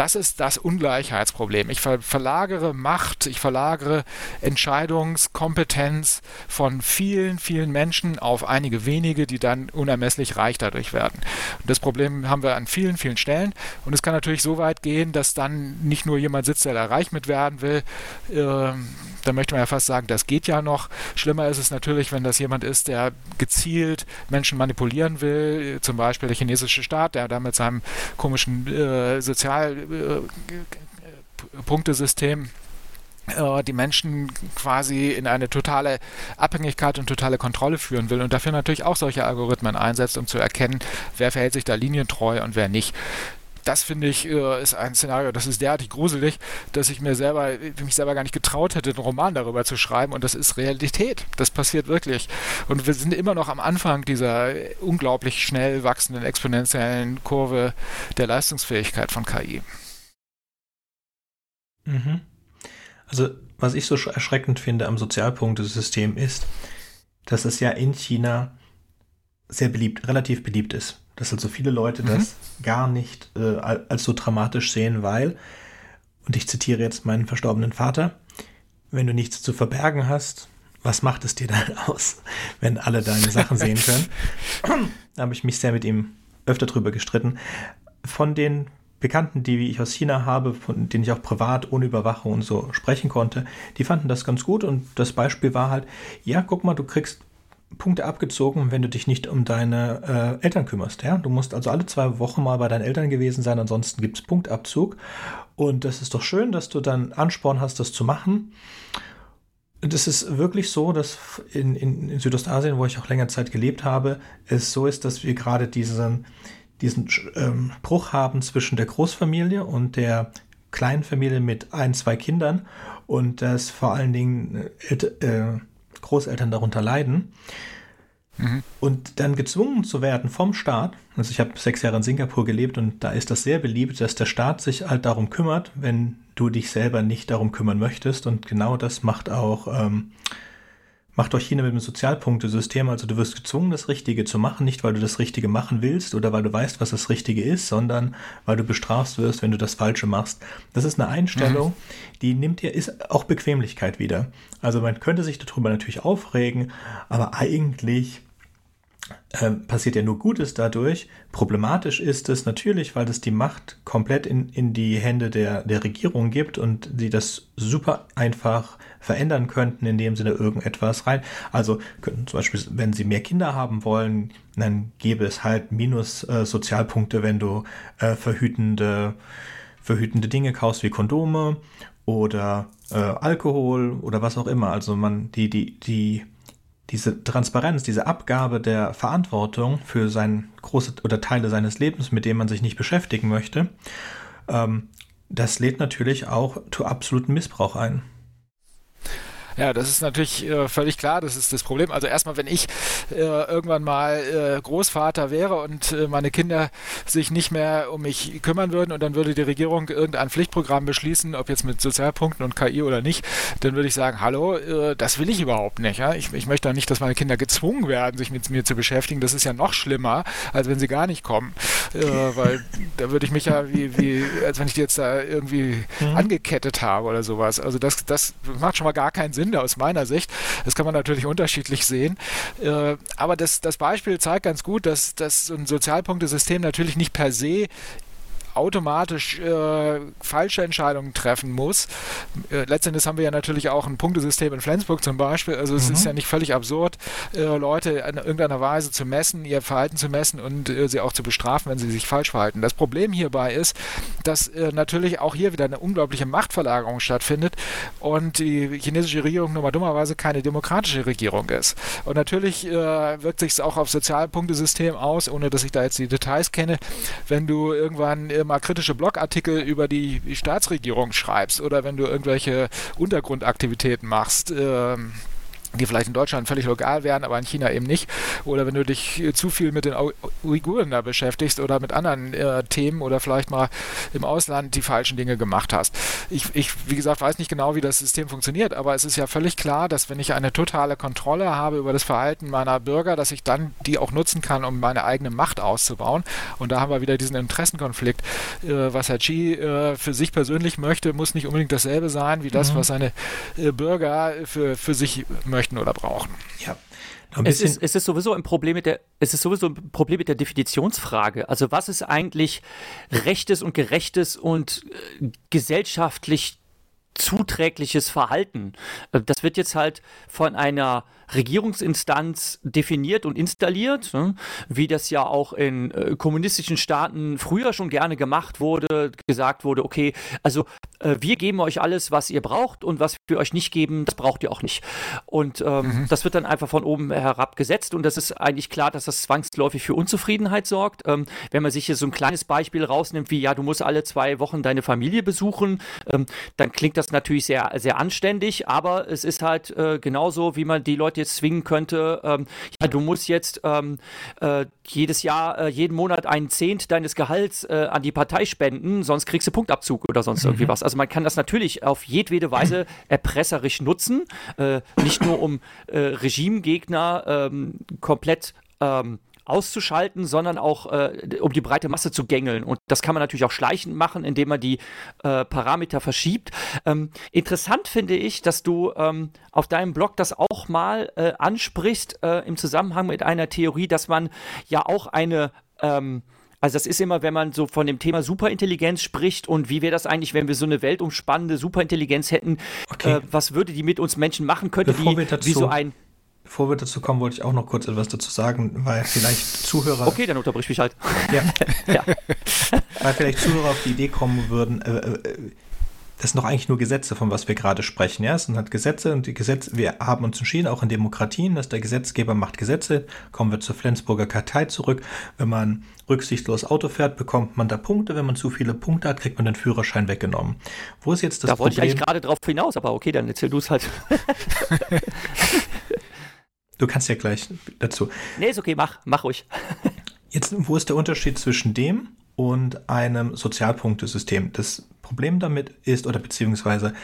Das ist das Ungleichheitsproblem. Ich ver verlagere Macht, ich verlagere Entscheidungskompetenz von vielen, vielen Menschen auf einige wenige, die dann unermesslich reich dadurch werden. Und das Problem haben wir an vielen, vielen Stellen. Und es kann natürlich so weit gehen, dass dann nicht nur jemand sitzt, der da reich mit werden will. Äh, da möchte man ja fast sagen, das geht ja noch. Schlimmer ist es natürlich, wenn das jemand ist, der gezielt Menschen manipulieren will, zum Beispiel der chinesische Staat, der da mit seinem komischen äh, Sozial äh, äh, die Menschen quasi in eine totale Abhängigkeit und totale Kontrolle führen will und dafür natürlich auch solche Algorithmen einsetzt, um zu erkennen, wer verhält sich da linientreu und wer nicht das finde ich äh, ist ein Szenario, das ist derartig gruselig, dass ich mir selber, mich selber gar nicht getraut hätte, einen Roman darüber zu schreiben. Und das ist Realität. Das passiert wirklich. Und wir sind immer noch am Anfang dieser unglaublich schnell wachsenden exponentiellen Kurve der Leistungsfähigkeit von KI. Mhm. Also, was ich so erschreckend finde am Sozialpunktesystem ist, dass es ja in China sehr beliebt, relativ beliebt ist. Dass also viele Leute mhm. das gar nicht äh, als so dramatisch sehen, weil, und ich zitiere jetzt meinen verstorbenen Vater, wenn du nichts zu verbergen hast, was macht es dir dann *laughs* aus, wenn alle deine Sachen sehen können? *laughs* da habe ich mich sehr mit ihm öfter drüber gestritten. Von den Bekannten, die ich aus China habe, von denen ich auch privat ohne Überwachung und so sprechen konnte, die fanden das ganz gut und das Beispiel war halt, ja, guck mal, du kriegst Punkte abgezogen, wenn du dich nicht um deine äh, Eltern kümmerst. Ja? Du musst also alle zwei Wochen mal bei deinen Eltern gewesen sein, ansonsten gibt es Punktabzug. Und das ist doch schön, dass du dann Ansporn hast, das zu machen. Und es ist wirklich so, dass in, in, in Südostasien, wo ich auch länger Zeit gelebt habe, es so ist, dass wir gerade diesen, diesen ähm, Bruch haben zwischen der Großfamilie und der kleinen Familie mit ein, zwei Kindern und dass vor allen Dingen äh, äh, Großeltern darunter leiden. Mhm. Und dann gezwungen zu werden vom Staat, also ich habe sechs Jahre in Singapur gelebt und da ist das sehr beliebt, dass der Staat sich halt darum kümmert, wenn du dich selber nicht darum kümmern möchtest. Und genau das macht auch ähm, macht euch China mit dem Sozialpunktesystem. Also du wirst gezwungen, das Richtige zu machen, nicht weil du das Richtige machen willst oder weil du weißt, was das Richtige ist, sondern weil du bestraft wirst, wenn du das Falsche machst. Das ist eine Einstellung, mhm. die nimmt dir, ist auch Bequemlichkeit wieder. Also man könnte sich darüber natürlich aufregen, aber eigentlich äh, passiert ja nur Gutes dadurch. Problematisch ist es natürlich, weil es die Macht komplett in, in die Hände der, der Regierung gibt und sie das super einfach verändern könnten, indem sie da irgendetwas rein. Also könnten zum Beispiel, wenn sie mehr Kinder haben wollen, dann gäbe es halt minus äh, Sozialpunkte, wenn du äh, verhütende, verhütende Dinge kaufst wie Kondome oder äh, Alkohol oder was auch immer. Also man, die, die, die diese Transparenz, diese Abgabe der Verantwortung für sein große oder Teile seines Lebens, mit dem man sich nicht beschäftigen möchte, ähm, das lädt natürlich auch zu absoluten Missbrauch ein. Ja, das ist natürlich äh, völlig klar, das ist das Problem. Also erstmal, wenn ich äh, irgendwann mal äh, Großvater wäre und äh, meine Kinder sich nicht mehr um mich kümmern würden und dann würde die Regierung irgendein Pflichtprogramm beschließen, ob jetzt mit Sozialpunkten und KI oder nicht, dann würde ich sagen, hallo, äh, das will ich überhaupt nicht. Ja? Ich, ich möchte doch nicht, dass meine Kinder gezwungen werden, sich mit mir zu beschäftigen. Das ist ja noch schlimmer, als wenn sie gar nicht kommen. Äh, weil da würde ich mich ja wie, wie, als wenn ich die jetzt da irgendwie mhm. angekettet habe oder sowas. Also das, das macht schon mal gar keinen Sinn. Sinn aus meiner Sicht. Das kann man natürlich unterschiedlich sehen. Äh, aber das, das Beispiel zeigt ganz gut, dass, dass so ein Sozialpunktesystem natürlich nicht per se automatisch äh, falsche Entscheidungen treffen muss. Äh, letztendlich haben wir ja natürlich auch ein Punktesystem in Flensburg zum Beispiel. Also es mhm. ist ja nicht völlig absurd, äh, Leute in irgendeiner Weise zu messen, ihr Verhalten zu messen und äh, sie auch zu bestrafen, wenn sie sich falsch verhalten. Das Problem hierbei ist, dass äh, natürlich auch hier wieder eine unglaubliche Machtverlagerung stattfindet und die chinesische Regierung nur mal dummerweise keine demokratische Regierung ist. Und natürlich äh, wirkt sich es auch auf Sozialpunktesystem aus, ohne dass ich da jetzt die Details kenne. Wenn du irgendwann mal kritische Blogartikel über die, Staatsregierung schreibst oder wenn du irgendwelche Untergrundaktivitäten machst, ähm, die vielleicht in Deutschland völlig lokal wären, aber in China eben nicht. Oder wenn du dich äh, zu viel mit den Uiguren da beschäftigst oder mit anderen äh, Themen oder vielleicht mal im Ausland die falschen Dinge gemacht hast. Ich, ich, wie gesagt, weiß nicht genau, wie das System funktioniert, aber es ist ja völlig klar, dass wenn ich eine totale Kontrolle habe über das Verhalten meiner Bürger, dass ich dann die auch nutzen kann, um meine eigene Macht auszubauen. Und da haben wir wieder diesen Interessenkonflikt. Äh, was Herr Xi äh, für sich persönlich möchte, muss nicht unbedingt dasselbe sein wie das, mhm. was seine äh, Bürger für, für sich möchten möchten oder brauchen. Ja. Es ist, es ist sowieso ein Problem mit der, es ist sowieso ein Problem mit der Definitionsfrage. Also was ist eigentlich rechtes und gerechtes und äh, gesellschaftlich zuträgliches Verhalten? Äh, das wird jetzt halt von einer Regierungsinstanz definiert und installiert, ne? wie das ja auch in äh, kommunistischen Staaten früher schon gerne gemacht wurde, gesagt wurde, okay, also äh, wir geben euch alles, was ihr braucht und was wir euch nicht geben, das braucht ihr auch nicht. Und ähm, mhm. das wird dann einfach von oben herab gesetzt und das ist eigentlich klar, dass das zwangsläufig für Unzufriedenheit sorgt. Ähm, wenn man sich hier so ein kleines Beispiel rausnimmt, wie ja, du musst alle zwei Wochen deine Familie besuchen, ähm, dann klingt das natürlich sehr, sehr anständig, aber es ist halt äh, genauso, wie man die Leute jetzt zwingen könnte, ähm, ja, du musst jetzt ähm, äh, jedes Jahr, äh, jeden Monat einen Zehnt deines Gehalts äh, an die Partei spenden, sonst kriegst du Punktabzug oder sonst mhm. irgendwie was. Also man kann das natürlich auf jedwede Weise erpresserisch nutzen, äh, nicht nur um äh, Regimegegner ähm, komplett ähm, auszuschalten, sondern auch äh, um die breite Masse zu gängeln. Und das kann man natürlich auch schleichend machen, indem man die äh, Parameter verschiebt. Ähm, interessant finde ich, dass du ähm, auf deinem Blog das auch mal äh, ansprichst äh, im Zusammenhang mit einer Theorie, dass man ja auch eine ähm, also das ist immer, wenn man so von dem Thema Superintelligenz spricht und wie wäre das eigentlich, wenn wir so eine weltumspannende Superintelligenz hätten, okay. äh, was würde die mit uns Menschen machen? Könnte Bevor die wie so ein Bevor wir dazu kommen, wollte ich auch noch kurz etwas dazu sagen, weil vielleicht Zuhörer. Okay, dann unterbrich mich halt. Ja. *laughs* ja. Weil vielleicht Zuhörer auf die Idee kommen würden, äh, äh, das sind doch eigentlich nur Gesetze, von was wir gerade sprechen. Ja, es sind halt Gesetze und die Gesetze, wir haben uns entschieden, auch in Demokratien, dass der Gesetzgeber macht Gesetze. Kommen wir zur Flensburger Kartei zurück. Wenn man rücksichtslos Auto fährt, bekommt man da Punkte. Wenn man zu viele Punkte hat, kriegt man den Führerschein weggenommen. Wo ist jetzt das da Problem? Da wollte ich eigentlich gerade drauf hinaus, aber okay, dann erzähl du es halt. *laughs* Du kannst ja gleich dazu. Nee, ist okay, mach, mach ruhig. *laughs* Jetzt, wo ist der Unterschied zwischen dem und einem Sozialpunktesystem? Das Problem damit ist, oder beziehungsweise,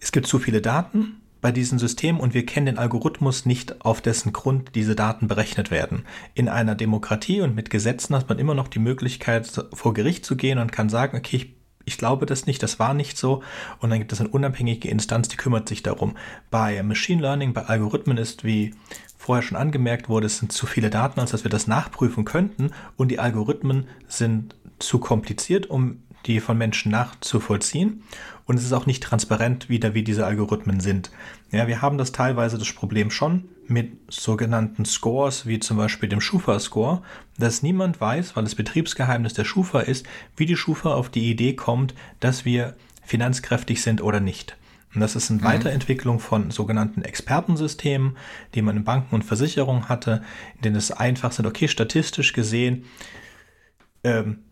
es gibt zu viele Daten, bei diesen Systemen und wir kennen den Algorithmus nicht, auf dessen Grund diese Daten berechnet werden. In einer Demokratie und mit Gesetzen hat man immer noch die Möglichkeit, vor Gericht zu gehen und kann sagen, okay, ich, ich glaube das nicht, das war nicht so. Und dann gibt es eine unabhängige Instanz, die kümmert sich darum. Bei Machine Learning, bei Algorithmen ist, wie vorher schon angemerkt wurde, es sind zu viele Daten, als dass wir das nachprüfen könnten. Und die Algorithmen sind zu kompliziert, um die von Menschen nachzuvollziehen. Und es ist auch nicht transparent wieder, wie diese Algorithmen sind. Ja, wir haben das teilweise das Problem schon mit sogenannten Scores, wie zum Beispiel dem Schufa-Score, dass niemand weiß, weil es Betriebsgeheimnis der Schufa ist, wie die Schufa auf die Idee kommt, dass wir finanzkräftig sind oder nicht. Und das ist eine mhm. Weiterentwicklung von sogenannten Expertensystemen, die man in Banken und Versicherungen hatte, in denen es einfach sind, okay, statistisch gesehen, ähm,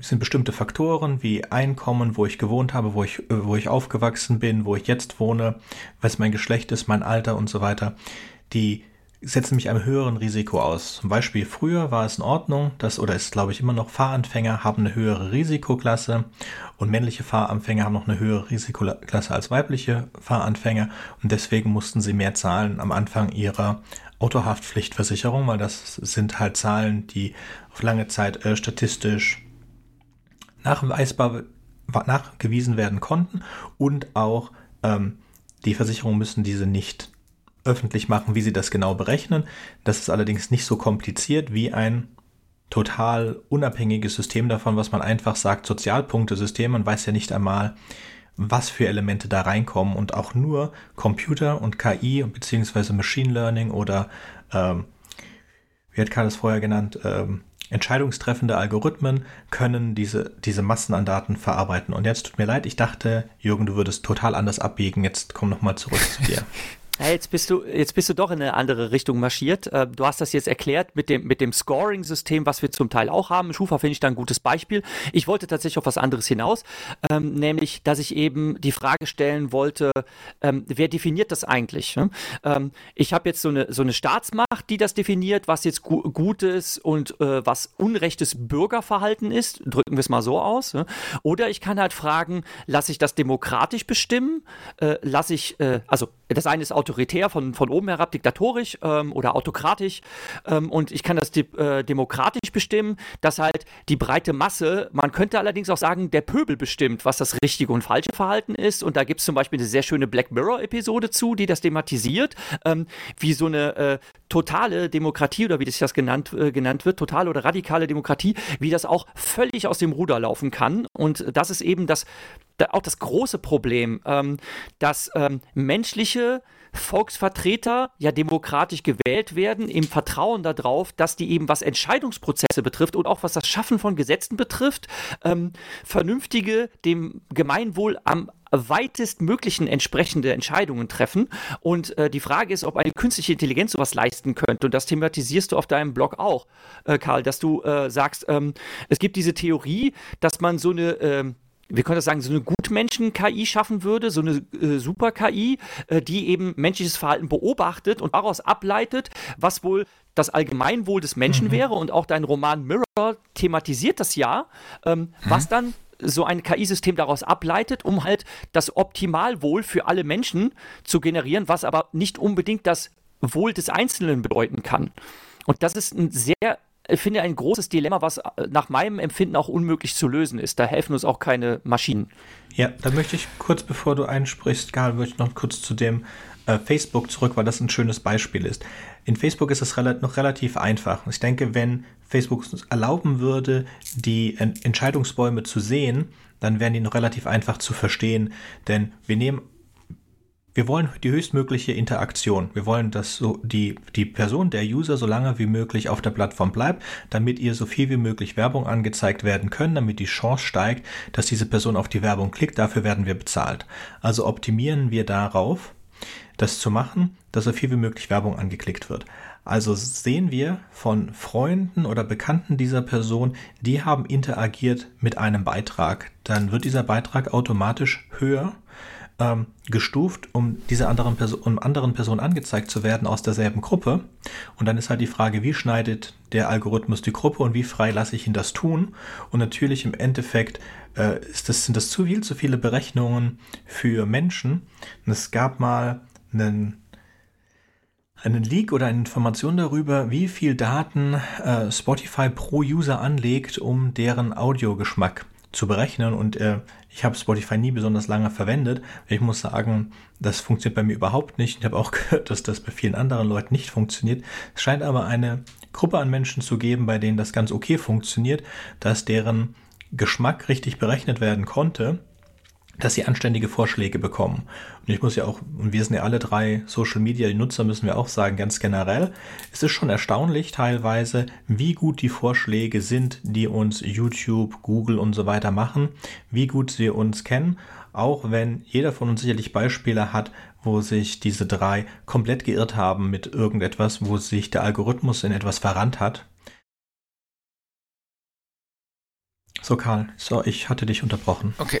sind bestimmte Faktoren wie Einkommen, wo ich gewohnt habe, wo ich, wo ich aufgewachsen bin, wo ich jetzt wohne, was mein Geschlecht ist, mein Alter und so weiter, die setzen mich einem höheren Risiko aus. Zum Beispiel früher war es in Ordnung, dass, oder ist glaube ich immer noch, Fahranfänger haben eine höhere Risikoklasse und männliche Fahranfänger haben noch eine höhere Risikoklasse als weibliche Fahranfänger und deswegen mussten sie mehr zahlen am Anfang ihrer Autohaftpflichtversicherung, weil das sind halt Zahlen, die auf lange Zeit äh, statistisch nachweisbar nachgewiesen werden konnten und auch ähm, die Versicherungen müssen diese nicht öffentlich machen, wie sie das genau berechnen. Das ist allerdings nicht so kompliziert wie ein total unabhängiges System davon, was man einfach sagt, Sozialpunktesystem. Man weiß ja nicht einmal, was für Elemente da reinkommen und auch nur Computer und KI beziehungsweise Machine Learning oder ähm, wie hat Karl es vorher genannt, ähm, entscheidungstreffende Algorithmen können diese, diese Massen an Daten verarbeiten. Und jetzt tut mir leid, ich dachte, Jürgen, du würdest total anders abbiegen. Jetzt komm nochmal zurück zu dir. *laughs* Ja, jetzt bist du, jetzt bist du doch in eine andere Richtung marschiert. Äh, du hast das jetzt erklärt mit dem, mit dem Scoring-System, was wir zum Teil auch haben. Schufa finde ich da ein gutes Beispiel. Ich wollte tatsächlich auf was anderes hinaus, ähm, nämlich, dass ich eben die Frage stellen wollte, ähm, wer definiert das eigentlich? Ne? Ähm, ich habe jetzt so eine, so eine Staatsmacht, die das definiert, was jetzt gu gutes und äh, was unrechtes Bürgerverhalten ist. Drücken wir es mal so aus. Ne? Oder ich kann halt fragen, lasse ich das demokratisch bestimmen? Äh, lasse ich, äh, also das eine ist autoritär von, von oben herab, diktatorisch ähm, oder autokratisch. Ähm, und ich kann das de äh, demokratisch bestimmen, dass halt die breite Masse, man könnte allerdings auch sagen, der Pöbel bestimmt, was das richtige und falsche Verhalten ist. Und da gibt es zum Beispiel eine sehr schöne Black Mirror-Episode zu, die das thematisiert, ähm, wie so eine äh, totale Demokratie oder wie das, das genannt, äh, genannt wird, totale oder radikale Demokratie, wie das auch völlig aus dem Ruder laufen kann. Und das ist eben das, auch das große Problem, ähm, dass ähm, menschliche Volksvertreter ja demokratisch gewählt werden, im Vertrauen darauf, dass die eben was Entscheidungsprozesse betrifft und auch was das Schaffen von Gesetzen betrifft, ähm, vernünftige, dem Gemeinwohl am weitestmöglichen entsprechende Entscheidungen treffen. Und äh, die Frage ist, ob eine künstliche Intelligenz sowas leisten könnte. Und das thematisierst du auf deinem Blog auch, äh, Karl, dass du äh, sagst, ähm, es gibt diese Theorie, dass man so eine ähm, wir können das sagen, so eine Gutmenschen-KI schaffen würde, so eine äh, Super-KI, äh, die eben menschliches Verhalten beobachtet und daraus ableitet, was wohl das Allgemeinwohl des Menschen mhm. wäre. Und auch dein Roman Mirror thematisiert das ja, ähm, mhm. was dann so ein KI-System daraus ableitet, um halt das Optimalwohl für alle Menschen zu generieren, was aber nicht unbedingt das Wohl des Einzelnen bedeuten kann. Und das ist ein sehr ich finde ein großes Dilemma, was äh, nach meinem Empfinden auch unmöglich zu lösen ist. Da helfen uns auch keine Maschinen. Ja, da möchte ich kurz, bevor du einsprichst, Karl, möchte ich noch kurz zu dem äh, Facebook zurück, weil das ein schönes Beispiel ist. In Facebook ist es rel noch relativ einfach. Ich denke, wenn Facebook uns erlauben würde, die Entscheidungsbäume zu sehen, dann wären die noch relativ einfach zu verstehen. Denn wir nehmen wir wollen die höchstmögliche Interaktion. Wir wollen, dass so die, die Person, der User, so lange wie möglich auf der Plattform bleibt, damit ihr so viel wie möglich Werbung angezeigt werden können, damit die Chance steigt, dass diese Person auf die Werbung klickt. Dafür werden wir bezahlt. Also optimieren wir darauf, das zu machen, dass so viel wie möglich Werbung angeklickt wird. Also sehen wir von Freunden oder Bekannten dieser Person, die haben interagiert mit einem Beitrag. Dann wird dieser Beitrag automatisch höher ähm, gestuft, um diese anderen Person, um anderen Personen angezeigt zu werden aus derselben Gruppe. Und dann ist halt die Frage, wie schneidet der Algorithmus die Gruppe und wie frei lasse ich ihn das tun? Und natürlich im Endeffekt äh, ist das, sind das zu viel, zu viele Berechnungen für Menschen. Und es gab mal einen, einen Leak oder eine Information darüber, wie viel Daten äh, Spotify pro User anlegt, um deren Audiogeschmack zu berechnen. Und äh, ich habe Spotify nie besonders lange verwendet. Ich muss sagen, das funktioniert bei mir überhaupt nicht. Ich habe auch *laughs* gehört, dass das bei vielen anderen Leuten nicht funktioniert. Es scheint aber eine Gruppe an Menschen zu geben, bei denen das ganz okay funktioniert, dass deren Geschmack richtig berechnet werden konnte dass sie anständige Vorschläge bekommen. Und ich muss ja auch, und wir sind ja alle drei Social Media Nutzer, müssen wir auch sagen, ganz generell, es ist schon erstaunlich teilweise, wie gut die Vorschläge sind, die uns YouTube, Google und so weiter machen, wie gut sie uns kennen, auch wenn jeder von uns sicherlich Beispiele hat, wo sich diese drei komplett geirrt haben mit irgendetwas, wo sich der Algorithmus in etwas verrannt hat. So, Karl, so, ich hatte dich unterbrochen. Okay.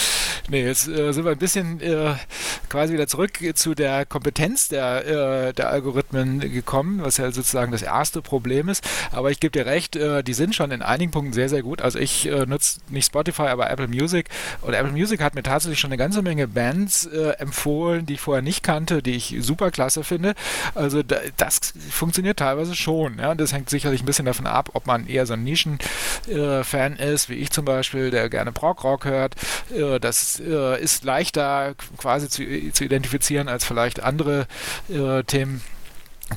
nee, jetzt äh, sind wir ein bisschen äh, quasi wieder zurück zu der Kompetenz der, äh, der Algorithmen gekommen, was ja sozusagen das erste Problem ist. Aber ich gebe dir recht, äh, die sind schon in einigen Punkten sehr, sehr gut. Also ich äh, nutze nicht Spotify, aber Apple Music. Und Apple Music hat mir tatsächlich schon eine ganze Menge Bands äh, empfohlen, die ich vorher nicht kannte, die ich super klasse finde. Also da, das funktioniert teilweise schon. Ja? Und das hängt sicherlich ein bisschen davon ab, ob man eher so ein Nischen-Fan ist, wie ich zum Beispiel, der gerne Prog-Rock hört. das ist leichter quasi zu, zu identifizieren als vielleicht andere äh, Themen.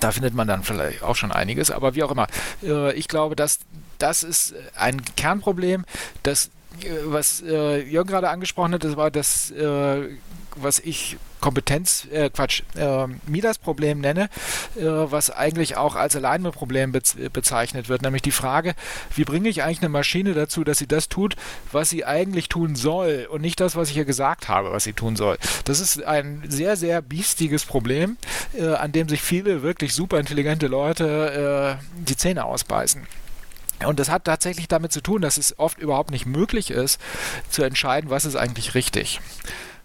Da findet man dann vielleicht auch schon einiges, aber wie auch immer. Äh, ich glaube, dass das ist ein Kernproblem, das äh, was äh, Jörg gerade angesprochen hat, das war das, äh, was ich Kompetenz, äh, Quatsch, äh, Midas-Problem nenne, äh, was eigentlich auch als Alignment-Problem be bezeichnet wird, nämlich die Frage, wie bringe ich eigentlich eine Maschine dazu, dass sie das tut, was sie eigentlich tun soll und nicht das, was ich ihr gesagt habe, was sie tun soll. Das ist ein sehr, sehr biestiges Problem, äh, an dem sich viele wirklich super intelligente Leute äh, die Zähne ausbeißen. Und das hat tatsächlich damit zu tun, dass es oft überhaupt nicht möglich ist, zu entscheiden, was ist eigentlich richtig.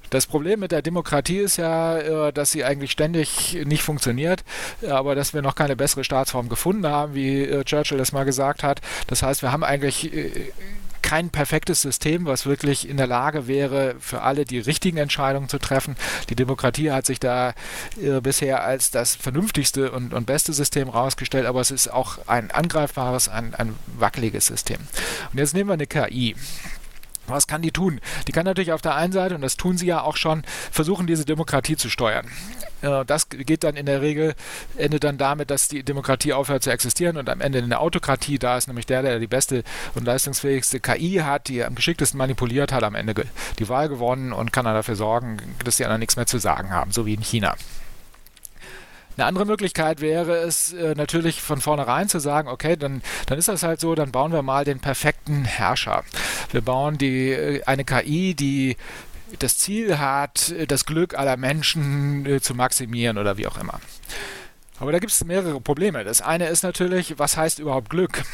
Das Problem mit der Demokratie ist ja, äh, dass sie eigentlich ständig nicht funktioniert, aber dass wir noch keine bessere Staatsform gefunden haben, wie äh, Churchill das mal gesagt hat. Das heißt, wir haben eigentlich äh, kein perfektes System, was wirklich in der Lage wäre, für alle die richtigen Entscheidungen zu treffen. Die Demokratie hat sich da äh, bisher als das vernünftigste und, und beste System rausgestellt, aber es ist auch ein angreifbares, ein, ein wackeliges System. Und jetzt nehmen wir eine KI. Was kann die tun? Die kann natürlich auf der einen Seite, und das tun sie ja auch schon, versuchen, diese Demokratie zu steuern. Das geht dann in der Regel, endet dann damit, dass die Demokratie aufhört zu existieren und am Ende eine Autokratie da ist, nämlich der, der die beste und leistungsfähigste KI hat, die am geschicktesten manipuliert hat, am Ende die Wahl gewonnen und kann dann dafür sorgen, dass die anderen nichts mehr zu sagen haben, so wie in China. Eine andere Möglichkeit wäre es äh, natürlich von vornherein zu sagen, okay, dann, dann ist das halt so, dann bauen wir mal den perfekten Herrscher. Wir bauen die, äh, eine KI, die das Ziel hat, das Glück aller Menschen äh, zu maximieren oder wie auch immer. Aber da gibt es mehrere Probleme. Das eine ist natürlich, was heißt überhaupt Glück? *laughs*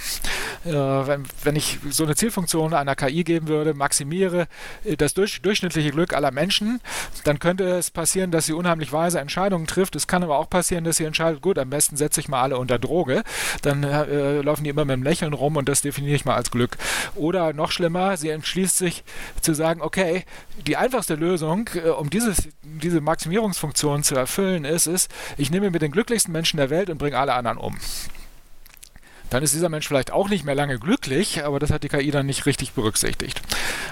Äh, wenn, wenn, ich so eine Zielfunktion einer KI geben würde, maximiere äh, das durch, durchschnittliche Glück aller Menschen, dann könnte es passieren, dass sie unheimlich weise Entscheidungen trifft. Es kann aber auch passieren, dass sie entscheidet, gut, am besten setze ich mal alle unter Droge. Dann äh, laufen die immer mit einem Lächeln rum und das definiere ich mal als Glück. Oder noch schlimmer, sie entschließt sich zu sagen, okay, die einfachste Lösung, äh, um dieses, diese Maximierungsfunktion zu erfüllen, ist es, ich nehme mir den glücklichsten Menschen der Welt und bringe alle anderen um. Dann ist dieser Mensch vielleicht auch nicht mehr lange glücklich, aber das hat die KI dann nicht richtig berücksichtigt.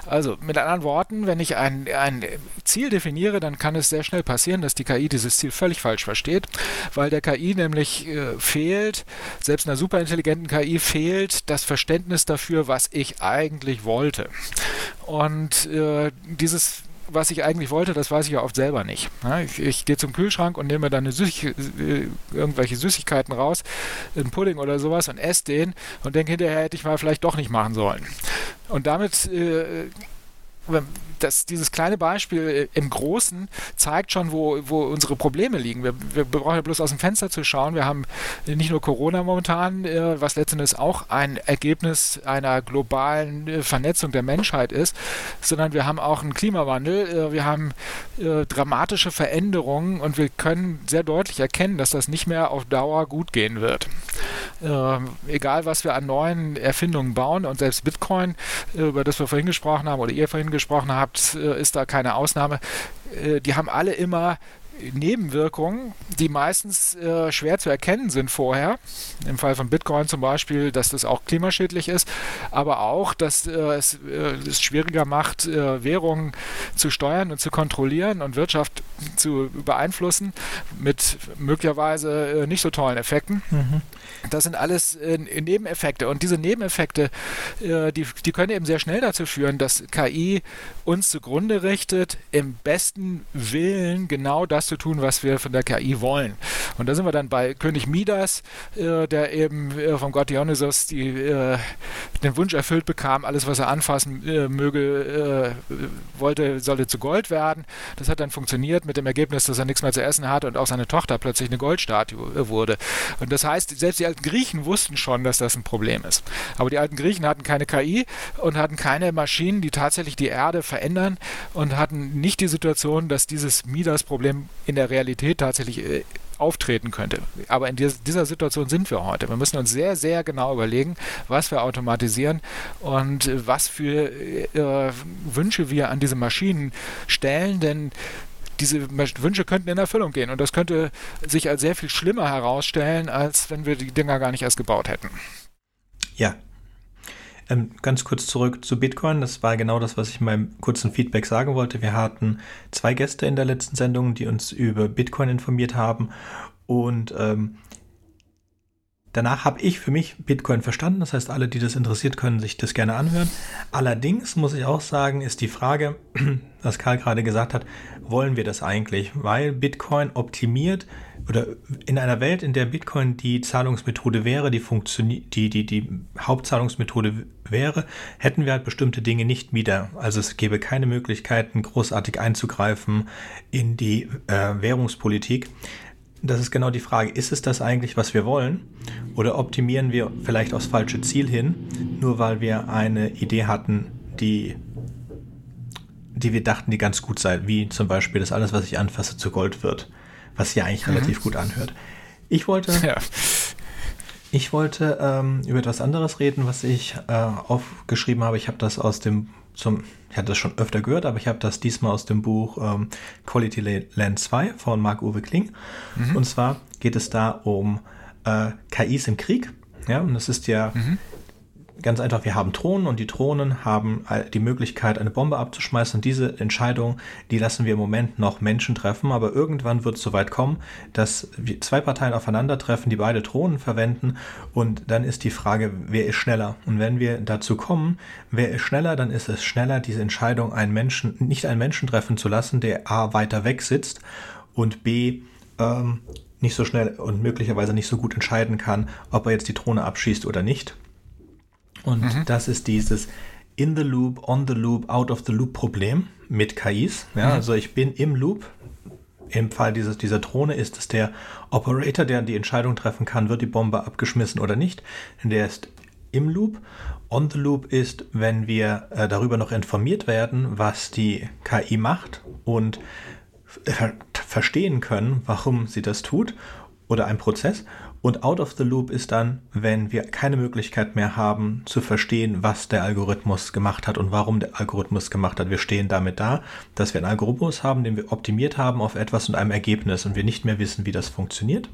Also mit anderen Worten, wenn ich ein, ein Ziel definiere, dann kann es sehr schnell passieren, dass die KI dieses Ziel völlig falsch versteht, weil der KI nämlich äh, fehlt, selbst einer superintelligenten KI fehlt das Verständnis dafür, was ich eigentlich wollte. Und äh, dieses was ich eigentlich wollte, das weiß ich ja oft selber nicht. Ich, ich gehe zum Kühlschrank und nehme dann Süß äh, irgendwelche Süßigkeiten raus, einen Pudding oder sowas und esse den und denke hinterher hätte ich mal vielleicht doch nicht machen sollen. Und damit äh, das, dieses kleine Beispiel äh, im Großen zeigt schon, wo, wo unsere Probleme liegen. Wir, wir brauchen ja bloß aus dem Fenster zu schauen. Wir haben nicht nur Corona momentan, äh, was letztendlich auch ein Ergebnis einer globalen äh, Vernetzung der Menschheit ist, sondern wir haben auch einen Klimawandel. wir haben dramatische Veränderungen und wir können sehr deutlich erkennen, dass das nicht mehr auf Dauer gut gehen wird. Äh, egal, was wir an neuen Erfindungen bauen und selbst Bitcoin, über das wir vorhin gesprochen haben oder ihr vorhin gesprochen habt, äh, ist da keine Ausnahme. Äh, die haben alle immer Nebenwirkungen, die meistens äh, schwer zu erkennen sind vorher. Im Fall von Bitcoin zum Beispiel, dass das auch klimaschädlich ist, aber auch, dass äh, es äh, es schwieriger macht, äh, Währungen zu steuern und zu kontrollieren und Wirtschaft zu beeinflussen mit möglicherweise äh, nicht so tollen Effekten. Mhm. Das sind alles äh, Nebeneffekte und diese Nebeneffekte, die, die können eben sehr schnell dazu führen, dass KI uns zugrunde richtet, im besten Willen genau das zu tun, was wir von der KI wollen. Und da sind wir dann bei König Midas, äh, der eben äh, vom Gott Dionysos die, äh, den Wunsch erfüllt bekam, alles, was er anfassen äh, möge, äh, wollte, sollte zu Gold werden. Das hat dann funktioniert mit dem Ergebnis, dass er nichts mehr zu essen hatte und auch seine Tochter plötzlich eine Goldstatue äh, wurde. Und das heißt, selbst die alten Griechen wussten schon, dass das ein Problem ist. Aber die alten Griechen hatten keine KI und hatten keine Maschinen, die tatsächlich die Erde verändern und hatten nicht die Situation, dass dieses Midas-Problem in der Realität tatsächlich äh, auftreten könnte. Aber in dieser Situation sind wir heute. Wir müssen uns sehr, sehr genau überlegen, was wir automatisieren und was für äh, Wünsche wir an diese Maschinen stellen, denn diese Wünsche könnten in Erfüllung gehen und das könnte sich als sehr viel schlimmer herausstellen, als wenn wir die Dinger gar nicht erst gebaut hätten. Ja, ähm, ganz kurz zurück zu Bitcoin. Das war genau das, was ich in meinem kurzen Feedback sagen wollte. Wir hatten zwei Gäste in der letzten Sendung, die uns über Bitcoin informiert haben. Und ähm, danach habe ich für mich Bitcoin verstanden. Das heißt, alle, die das interessiert, können sich das gerne anhören. Allerdings muss ich auch sagen, ist die Frage, *clears throat* was Karl gerade gesagt hat, wollen wir das eigentlich? Weil Bitcoin optimiert oder in einer Welt, in der Bitcoin die Zahlungsmethode wäre, die, die, die, die Hauptzahlungsmethode wäre, hätten wir halt bestimmte Dinge nicht wieder. Also es gäbe keine Möglichkeiten, großartig einzugreifen in die äh, Währungspolitik. Das ist genau die Frage, ist es das eigentlich, was wir wollen? Oder optimieren wir vielleicht aufs falsche Ziel hin, nur weil wir eine Idee hatten, die, die wir dachten, die ganz gut sei, wie zum Beispiel, dass alles, was ich anfasse, zu Gold wird was sich ja eigentlich mhm. relativ gut anhört. Ich wollte, *laughs* ja. ich wollte ähm, über etwas anderes reden, was ich äh, aufgeschrieben habe. Ich habe das aus dem, zum, ich hatte das schon öfter gehört, aber ich habe das diesmal aus dem Buch ähm, Quality Land 2 von Marc-Uwe Kling. Mhm. Und zwar geht es da um äh, KIs im Krieg. Ja, und das ist ja mhm. Ganz einfach, wir haben Drohnen und die Drohnen haben die Möglichkeit, eine Bombe abzuschmeißen. Und diese Entscheidung, die lassen wir im Moment noch Menschen treffen, aber irgendwann wird es so weit kommen, dass zwei Parteien aufeinandertreffen, die beide Drohnen verwenden. Und dann ist die Frage, wer ist schneller? Und wenn wir dazu kommen, wer ist schneller, dann ist es schneller, diese Entscheidung, einen Menschen, nicht einen Menschen treffen zu lassen, der A weiter weg sitzt und B ähm, nicht so schnell und möglicherweise nicht so gut entscheiden kann, ob er jetzt die Drohne abschießt oder nicht. Und mhm. das ist dieses In the Loop, On the Loop, Out of the Loop Problem mit KIs. Ja, mhm. Also ich bin im Loop. Im Fall dieses, dieser Drohne ist es der Operator, der die Entscheidung treffen kann, wird die Bombe abgeschmissen oder nicht. Der ist im Loop. On the Loop ist, wenn wir äh, darüber noch informiert werden, was die KI macht und ver verstehen können, warum sie das tut oder ein Prozess. Und out of the loop ist dann, wenn wir keine Möglichkeit mehr haben zu verstehen, was der Algorithmus gemacht hat und warum der Algorithmus gemacht hat. Wir stehen damit da, dass wir einen Algorithmus haben, den wir optimiert haben auf etwas und einem Ergebnis und wir nicht mehr wissen, wie das funktioniert.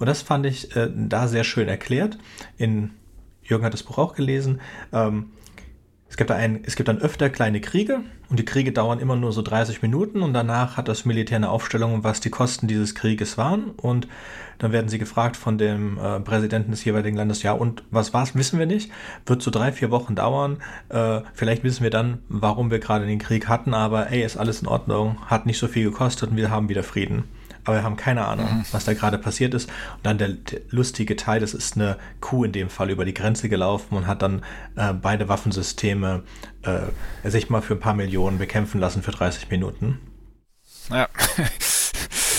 Und das fand ich äh, da sehr schön erklärt. In Jürgen hat das Buch auch gelesen. Ähm, es gibt, ein, es gibt dann öfter kleine Kriege und die Kriege dauern immer nur so 30 Minuten und danach hat das Militär eine Aufstellung, was die Kosten dieses Krieges waren. Und dann werden sie gefragt von dem äh, Präsidenten des jeweiligen Landes, ja und was war's, wissen wir nicht, wird so drei, vier Wochen dauern, äh, vielleicht wissen wir dann, warum wir gerade den Krieg hatten, aber ey, ist alles in Ordnung, hat nicht so viel gekostet und wir haben wieder Frieden aber wir haben keine Ahnung, mhm. was da gerade passiert ist. Und dann der, lustige Teil, das ist eine Kuh in dem Fall über die Grenze gelaufen und hat dann äh, beide Waffensysteme, äh, sich mal für ein paar Millionen bekämpfen lassen für 30 Minuten. Ja.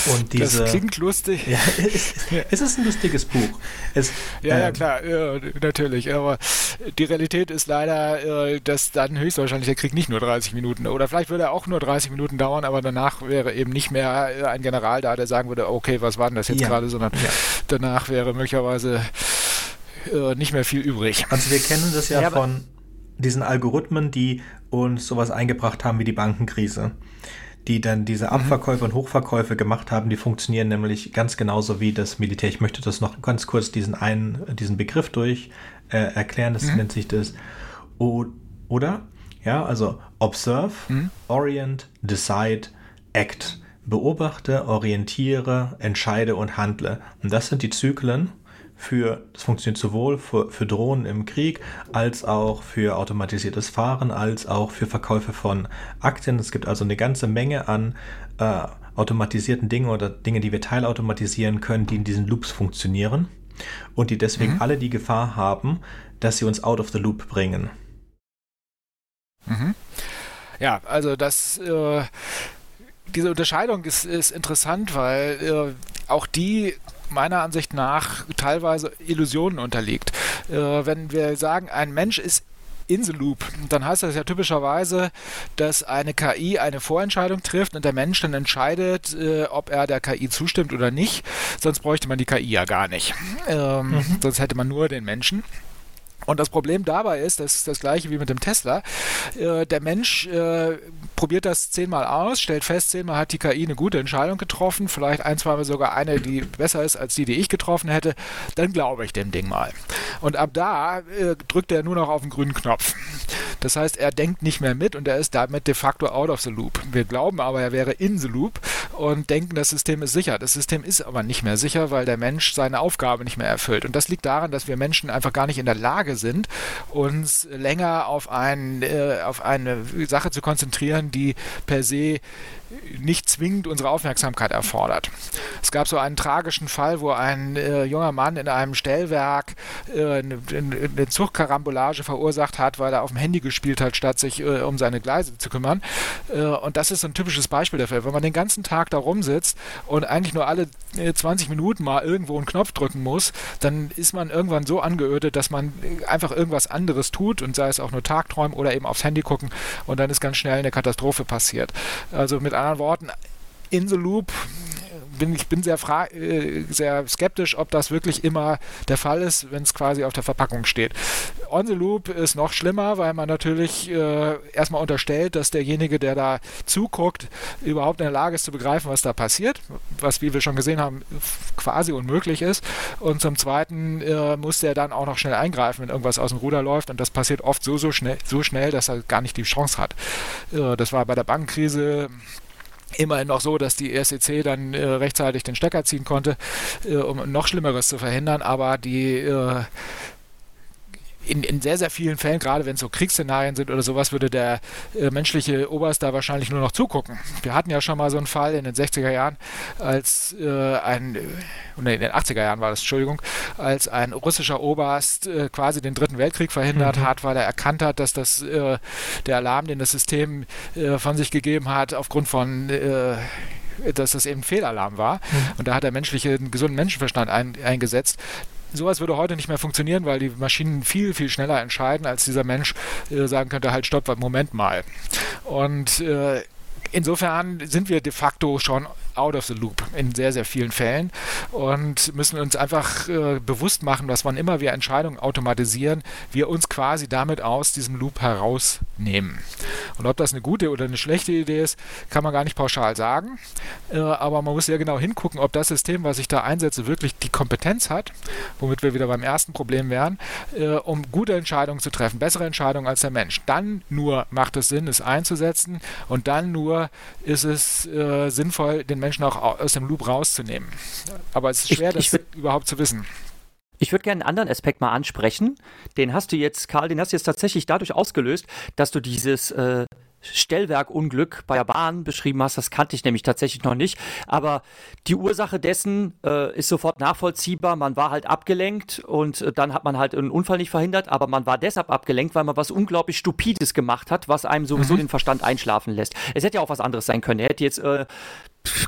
Und diese, das klingt lustig. Ja, *laughs* es, es ist ein lustiges Buch. Es, ja, ähm, ja, klar, ja, natürlich. Aber die Realität ist leider, äh, dass dann höchstwahrscheinlich der Krieg nicht nur 30 Minuten oder vielleicht würde er auch nur 30 Minuten dauern, aber danach wäre eben nicht mehr äh, ein General da, der sagen würde, okay, was war denn das jetzt ja, gerade, sondern danach wäre möglicherweise äh, nicht mehr viel übrig. Also wir kennen das ja, ja von diesen Algorithmen, die uns sowas eingebracht haben wie die Bankenkrise die dann diese mhm. Abverkäufe und Hochverkäufe gemacht haben, die funktionieren nämlich ganz genauso wie das Militär. Ich möchte das noch ganz kurz diesen einen, diesen Begriff durch äh, erklären, das mhm. nennt sich das. O oder? Ja, also observe, mhm. orient, decide, act. Beobachte, orientiere, entscheide und handle. Und das sind die Zyklen, für, das funktioniert sowohl für, für Drohnen im Krieg, als auch für automatisiertes Fahren, als auch für Verkäufe von Aktien. Es gibt also eine ganze Menge an äh, automatisierten Dingen oder Dinge, die wir teilautomatisieren können, die in diesen Loops funktionieren und die deswegen mhm. alle die Gefahr haben, dass sie uns out of the loop bringen. Mhm. Ja, also das äh, diese Unterscheidung ist, ist interessant, weil äh, auch die meiner Ansicht nach teilweise Illusionen unterliegt. Äh, wenn wir sagen, ein Mensch ist in the Loop, dann heißt das ja typischerweise, dass eine KI eine Vorentscheidung trifft und der Mensch dann entscheidet, äh, ob er der KI zustimmt oder nicht. Sonst bräuchte man die KI ja gar nicht. Ähm, mhm. Sonst hätte man nur den Menschen. Und das Problem dabei ist, das ist das gleiche wie mit dem Tesla. Äh, der Mensch äh, probiert das zehnmal aus, stellt fest, zehnmal hat die KI eine gute Entscheidung getroffen, vielleicht ein, zweimal sogar eine, die besser ist als die, die ich getroffen hätte. Dann glaube ich dem Ding mal. Und ab da äh, drückt er nur noch auf den grünen Knopf. Das heißt, er denkt nicht mehr mit und er ist damit de facto out of the loop. Wir glauben aber, er wäre in the loop und denken, das System ist sicher. Das System ist aber nicht mehr sicher, weil der Mensch seine Aufgabe nicht mehr erfüllt. Und das liegt daran, dass wir Menschen einfach gar nicht in der Lage sind, uns länger auf, ein, äh, auf eine Sache zu konzentrieren, die per se nicht zwingend unsere Aufmerksamkeit erfordert. Es gab so einen tragischen Fall, wo ein äh, junger Mann in einem Stellwerk äh, eine, eine Zugkarambolage verursacht hat, weil er auf dem Handy gespielt hat, statt sich äh, um seine Gleise zu kümmern. Äh, und das ist so ein typisches Beispiel dafür. Wenn man den ganzen Tag da rumsitzt und eigentlich nur alle 20 äh, Minuten mal irgendwo einen Knopf drücken muss, dann ist man irgendwann so angeödet, dass man einfach irgendwas anderes tut und sei es auch nur Tagträumen oder eben aufs Handy gucken und dann ist ganz schnell eine Katastrophe passiert. Also mit anderen Worten, in the Loop bin, ich bin sehr, äh, sehr skeptisch, ob das wirklich immer der Fall ist, wenn es quasi auf der Verpackung steht. On the Loop ist noch schlimmer, weil man natürlich äh, erstmal unterstellt, dass derjenige, der da zuguckt, überhaupt in der Lage ist zu begreifen, was da passiert, was, wie wir schon gesehen haben, quasi unmöglich ist. Und zum Zweiten äh, muss der dann auch noch schnell eingreifen, wenn irgendwas aus dem Ruder läuft. Und das passiert oft so, so schnell, so schnell, dass er gar nicht die Chance hat. Äh, das war bei der Bankenkrise immerhin noch so, dass die ESEC dann äh, rechtzeitig den Stecker ziehen konnte, äh, um noch Schlimmeres zu verhindern. Aber die äh, in, in sehr, sehr vielen Fällen, gerade wenn es so Kriegsszenarien sind oder sowas, würde der äh, menschliche Oberst da wahrscheinlich nur noch zugucken. Wir hatten ja schon mal so einen Fall in den 60er Jahren, als äh, ein, äh, nee, in den 80er Jahren war das, Entschuldigung, als ein russischer Oberst äh, quasi den Dritten Weltkrieg verhindert mhm. hat, weil er erkannt hat, dass das äh, der Alarm, den das System äh, von sich gegeben hat, aufgrund von dass das eben ein Fehlalarm war. Mhm. Und da hat der menschliche, einen gesunden Menschenverstand ein, eingesetzt sowas würde heute nicht mehr funktionieren, weil die Maschinen viel, viel schneller entscheiden, als dieser Mensch äh, sagen könnte, halt stopp, Moment mal. Und äh, insofern sind wir de facto schon out of the loop in sehr, sehr vielen Fällen und müssen uns einfach äh, bewusst machen, dass wann immer wir Entscheidungen automatisieren, wir uns quasi damit aus diesem Loop herausnehmen. Und ob das eine gute oder eine schlechte Idee ist, kann man gar nicht pauschal sagen, äh, aber man muss sehr genau hingucken, ob das System, was ich da einsetze, wirklich die Kompetenz hat, womit wir wieder beim ersten Problem wären, äh, um gute Entscheidungen zu treffen, bessere Entscheidungen als der Mensch. Dann nur macht es Sinn, es einzusetzen und dann nur ist es äh, sinnvoll, den Menschen auch aus dem Loop rauszunehmen. Aber es ist schwer, ich, ich das überhaupt zu wissen. Ich würde gerne einen anderen Aspekt mal ansprechen. Den hast du jetzt, Karl, den hast du jetzt tatsächlich dadurch ausgelöst, dass du dieses äh, Stellwerkunglück bei der Bahn beschrieben hast, das kannte ich nämlich tatsächlich noch nicht. Aber die Ursache dessen äh, ist sofort nachvollziehbar. Man war halt abgelenkt und äh, dann hat man halt einen Unfall nicht verhindert, aber man war deshalb abgelenkt, weil man was unglaublich Stupides gemacht hat, was einem sowieso mhm. den Verstand einschlafen lässt. Es hätte ja auch was anderes sein können. Er hätte jetzt äh,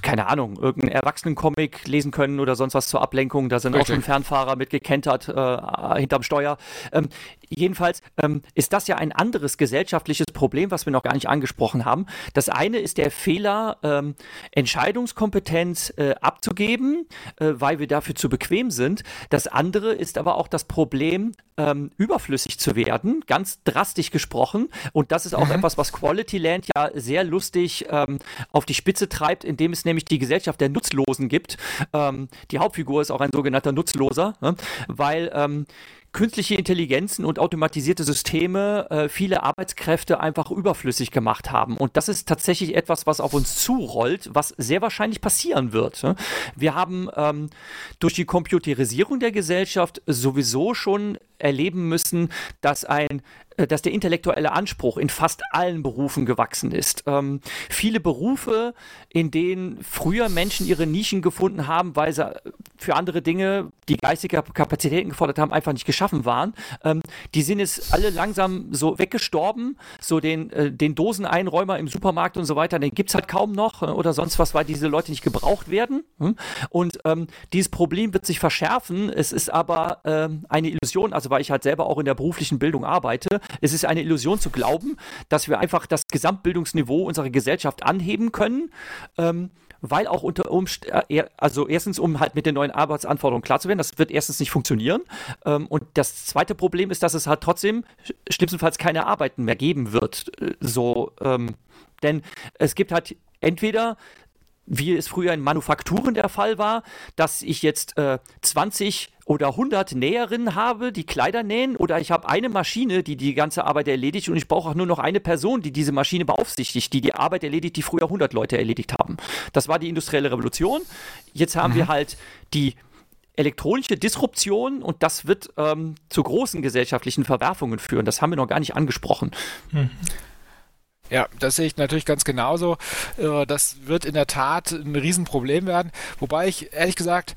keine Ahnung, irgendeinen Erwachsenencomic lesen können oder sonst was zur Ablenkung. Da sind Richtig. auch schon Fernfahrer mit gekentert äh, hinterm Steuer. Ähm, jedenfalls ähm, ist das ja ein anderes gesellschaftliches Problem, was wir noch gar nicht angesprochen haben. Das eine ist der Fehler, ähm, Entscheidungskompetenz äh, abzugeben, äh, weil wir dafür zu bequem sind. Das andere ist aber auch das Problem, ähm, überflüssig zu werden, ganz drastisch gesprochen. Und das ist auch mhm. etwas, was Quality Land ja sehr lustig ähm, auf die Spitze treibt, indem es nämlich die Gesellschaft der Nutzlosen gibt. Ähm, die Hauptfigur ist auch ein sogenannter Nutzloser, ne? weil ähm, künstliche Intelligenzen und automatisierte Systeme äh, viele Arbeitskräfte einfach überflüssig gemacht haben. Und das ist tatsächlich etwas, was auf uns zurollt, was sehr wahrscheinlich passieren wird. Ne? Wir haben ähm, durch die Computerisierung der Gesellschaft sowieso schon erleben müssen, dass ein äh, dass der intellektuelle Anspruch in fast allen Berufen gewachsen ist. Ähm, viele Berufe, in denen früher Menschen ihre Nischen gefunden haben, weil sie für andere Dinge, die geistige Kapazitäten gefordert haben, einfach nicht geschaffen waren, ähm, die sind jetzt alle langsam so weggestorben. So den, äh, den Doseneinräumer im Supermarkt und so weiter, den gibt es halt kaum noch äh, oder sonst was, weil diese Leute nicht gebraucht werden. Hm? Und ähm, dieses Problem wird sich verschärfen. Es ist aber ähm, eine Illusion, also weil ich halt selber auch in der beruflichen Bildung arbeite, es ist eine Illusion zu glauben, dass wir einfach das Gesamtbildungsniveau unserer Gesellschaft anheben können. Ähm, weil auch unter Umständen, äh, also erstens, um halt mit den neuen Arbeitsanforderungen klar zu werden, das wird erstens nicht funktionieren. Ähm, und das zweite Problem ist, dass es halt trotzdem schlimmstenfalls keine Arbeiten mehr geben wird. Äh, so, ähm, denn es gibt halt entweder wie es früher in Manufakturen der Fall war, dass ich jetzt äh, 20 oder 100 Näherinnen habe, die Kleider nähen, oder ich habe eine Maschine, die die ganze Arbeit erledigt und ich brauche auch nur noch eine Person, die diese Maschine beaufsichtigt, die die Arbeit erledigt, die früher 100 Leute erledigt haben. Das war die industrielle Revolution. Jetzt haben mhm. wir halt die elektronische Disruption und das wird ähm, zu großen gesellschaftlichen Verwerfungen führen. Das haben wir noch gar nicht angesprochen. Mhm. Ja, das sehe ich natürlich ganz genauso. Äh, das wird in der Tat ein Riesenproblem werden. Wobei ich ehrlich gesagt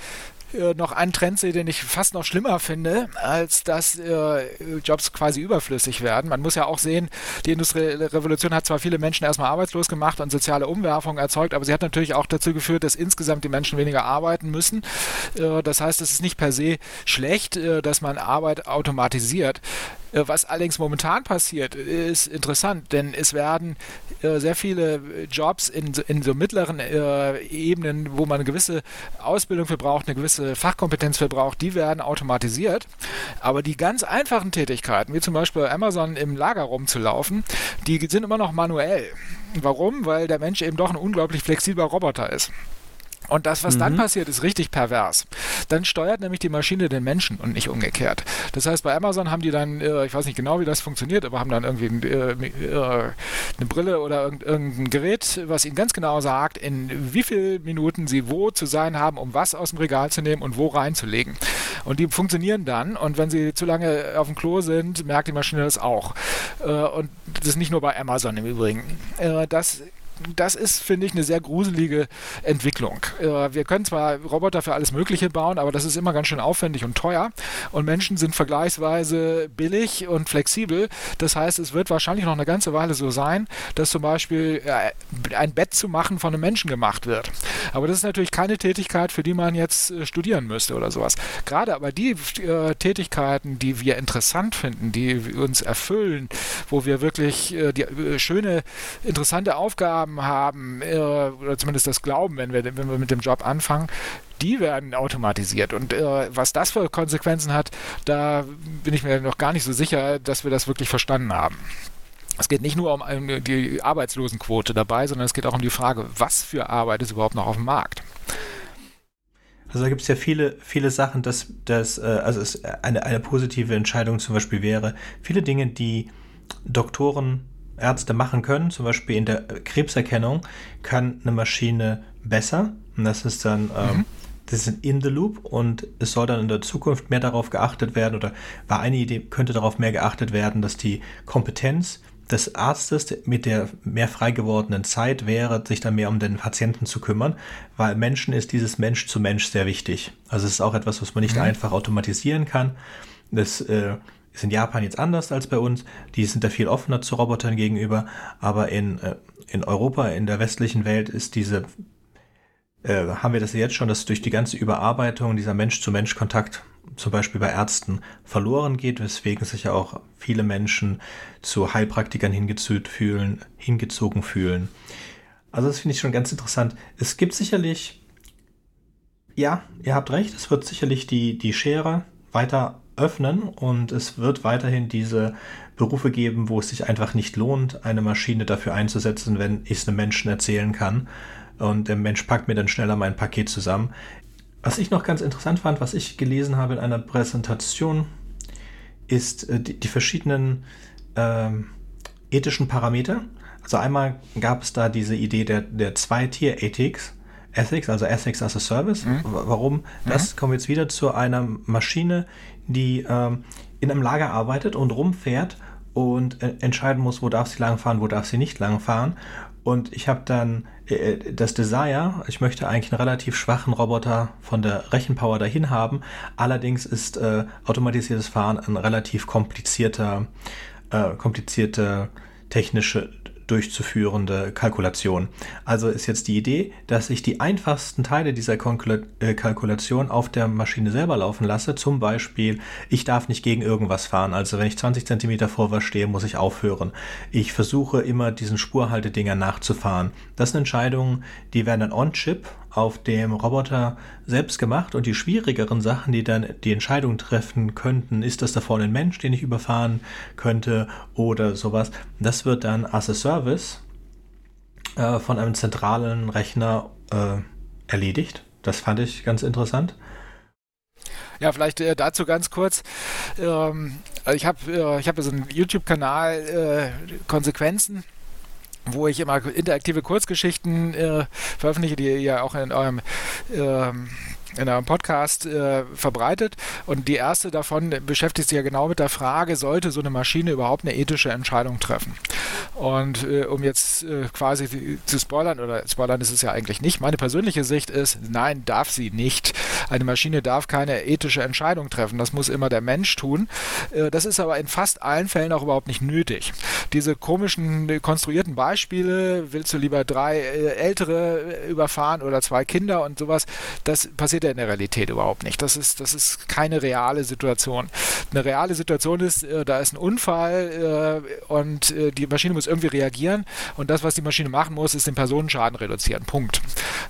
äh, noch einen Trend sehe, den ich fast noch schlimmer finde, als dass äh, Jobs quasi überflüssig werden. Man muss ja auch sehen, die industrielle Revolution hat zwar viele Menschen erstmal arbeitslos gemacht und soziale Umwerfungen erzeugt, aber sie hat natürlich auch dazu geführt, dass insgesamt die Menschen weniger arbeiten müssen. Äh, das heißt, es ist nicht per se schlecht, äh, dass man Arbeit automatisiert. Äh, was allerdings momentan passiert, ist interessant, denn es werden äh, sehr viele Jobs in, in so mittleren äh, Ebenen, wo man eine gewisse Ausbildung für braucht, eine gewisse Fachkompetenz für braucht, die werden automatisiert. Aber die ganz einfachen Tätigkeiten, wie zum Beispiel bei Amazon im Lager rumzulaufen, die sind immer noch manuell. Warum? Weil der Mensch eben doch ein unglaublich flexibler Roboter ist. Und das, was mhm. dann passiert, ist richtig pervers. Dann steuert nämlich die Maschine den Menschen und nicht umgekehrt. Das heißt, bei Amazon haben die dann, äh, ich weiß nicht genau, wie das funktioniert, aber haben dann irgendwie äh, äh, eine Brille oder irgendein Gerät, was ihnen ganz genau sagt, in wie vielen Minuten sie wo zu sein haben, um was aus dem Regal zu nehmen und wo reinzulegen. Und die funktionieren dann. Und wenn sie zu lange auf dem Klo sind, merkt die Maschine das auch. und das ist nicht nur bei Amazon im Übrigen. das das ist, finde ich, eine sehr gruselige Entwicklung. Äh, wir können zwar Roboter für alles Mögliche bauen, aber das ist immer ganz schön aufwendig und teuer. Und Menschen sind vergleichsweise billig und flexibel. Das heißt, es wird wahrscheinlich noch eine ganze Weile so sein, dass zum Beispiel äh, ein Bett zu machen von einem Menschen gemacht wird. Aber das ist natürlich keine Tätigkeit, für die man jetzt äh, studieren müsste oder sowas. Gerade aber die Tätigkeiten, die wir interessant finden, die uns erfüllen, wo wir wirklich die schöne, interessante Aufgaben Aufgaben haben, äh, oder zumindest das glauben, wenn wir, wenn wir mit dem Job anfangen, die werden automatisiert. Und äh, was das für Konsequenzen hat, da bin ich mir noch gar nicht so sicher, dass wir das wirklich verstanden haben. Es geht nicht nur um die Arbeitslosenquote dabei, sondern es geht auch um die Frage, was für Arbeit ist überhaupt noch auf dem Markt. Also da gibt es ja viele, viele Sachen, dass das, äh, also es eine, eine positive Entscheidung zum Beispiel wäre, viele Dinge, die Doktoren Ärzte machen können, zum Beispiel in der Krebserkennung, kann eine Maschine besser. Und das ist dann, ähm, mhm. das ist in the loop und es soll dann in der Zukunft mehr darauf geachtet werden oder war eine Idee, könnte darauf mehr geachtet werden, dass die Kompetenz des Arztes mit der mehr frei gewordenen Zeit wäre, sich dann mehr um den Patienten zu kümmern, weil Menschen ist dieses Mensch zu Mensch sehr wichtig. Also es ist auch etwas, was man nicht mhm. einfach automatisieren kann. Das äh, ist in Japan jetzt anders als bei uns. Die sind da viel offener zu Robotern gegenüber. Aber in, äh, in Europa, in der westlichen Welt ist diese äh, haben wir das jetzt schon, dass durch die ganze Überarbeitung dieser Mensch-zu-Mensch-Kontakt zum Beispiel bei Ärzten verloren geht, weswegen sich ja auch viele Menschen zu Heilpraktikern hingezogen fühlen, hingezogen fühlen. Also das finde ich schon ganz interessant. Es gibt sicherlich, ja, ihr habt recht, es wird sicherlich die, die Schere weiter öffnen und es wird weiterhin diese Berufe geben, wo es sich einfach nicht lohnt, eine Maschine dafür einzusetzen, wenn ich es einem Menschen erzählen kann. Und der Mensch packt mir dann schneller mein Paket zusammen. Was ich noch ganz interessant fand, was ich gelesen habe in einer Präsentation, ist äh, die, die, verschiedenen ähm, ethischen Parameter. Also einmal gab es da diese Idee der, der Zwei-Tier-Ethics, Ethics, also Ethics as a Service. Mhm. Warum? Das mhm. kommt jetzt wieder zu einer Maschine, die ähm, in einem Lager arbeitet und rumfährt und äh, entscheiden muss, wo darf sie langfahren, wo darf sie nicht langfahren. Und ich habe dann äh, das Desire, ich möchte eigentlich einen relativ schwachen Roboter von der Rechenpower dahin haben. Allerdings ist äh, automatisiertes Fahren ein relativ komplizierter, äh, komplizierte technische durchzuführende Kalkulation. Also ist jetzt die Idee, dass ich die einfachsten Teile dieser äh, Kalkulation auf der Maschine selber laufen lasse. Zum Beispiel, ich darf nicht gegen irgendwas fahren. Also wenn ich 20 cm vor was stehe, muss ich aufhören. Ich versuche immer diesen Spurhaltedinger nachzufahren. Das sind Entscheidungen, die werden dann on-chip auf dem Roboter selbst gemacht und die schwierigeren Sachen, die dann die Entscheidung treffen könnten, ist das da vorne ein Mensch, den ich überfahren könnte oder sowas, das wird dann as a Service äh, von einem zentralen Rechner äh, erledigt. Das fand ich ganz interessant. Ja, vielleicht äh, dazu ganz kurz. Ähm, ich habe äh, hab so einen YouTube-Kanal äh, Konsequenzen wo ich immer interaktive Kurzgeschichten äh, veröffentliche, die ihr auch in eurem ähm, in einem Podcast äh, verbreitet. Und die erste davon beschäftigt sich ja genau mit der Frage, sollte so eine Maschine überhaupt eine ethische Entscheidung treffen? Und äh, um jetzt äh, quasi zu spoilern, oder spoilern ist es ja eigentlich nicht, meine persönliche Sicht ist, nein, darf sie nicht. Eine Maschine darf keine ethische Entscheidung treffen. Das muss immer der Mensch tun. Äh, das ist aber in fast allen Fällen auch überhaupt nicht nötig. Diese komischen äh, konstruierten Beispiele, willst du lieber drei äh, Ältere überfahren oder zwei Kinder und sowas, das passiert ja in der Realität überhaupt nicht. Das ist, das ist keine reale Situation. Eine reale Situation ist, äh, da ist ein Unfall äh, und äh, die Maschine muss irgendwie reagieren und das, was die Maschine machen muss, ist den Personenschaden reduzieren. Punkt.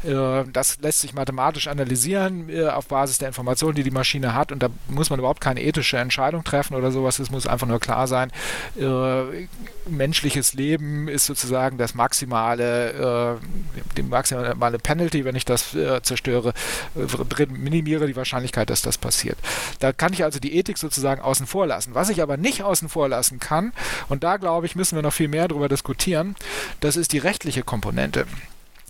Das lässt sich mathematisch analysieren auf Basis der Informationen, die die Maschine hat und da muss man überhaupt keine ethische Entscheidung treffen oder sowas. Es muss einfach nur klar sein, menschliches Leben ist sozusagen das maximale, die maximale Penalty, wenn ich das zerstöre, minimiere die Wahrscheinlichkeit, dass das passiert. Da kann ich also die Ethik sozusagen außen vor lassen. Was ich aber nicht außen vor lassen kann, und da glaube ich, müssen wir noch viel mehr darüber diskutieren, das ist die rechtliche Komponente.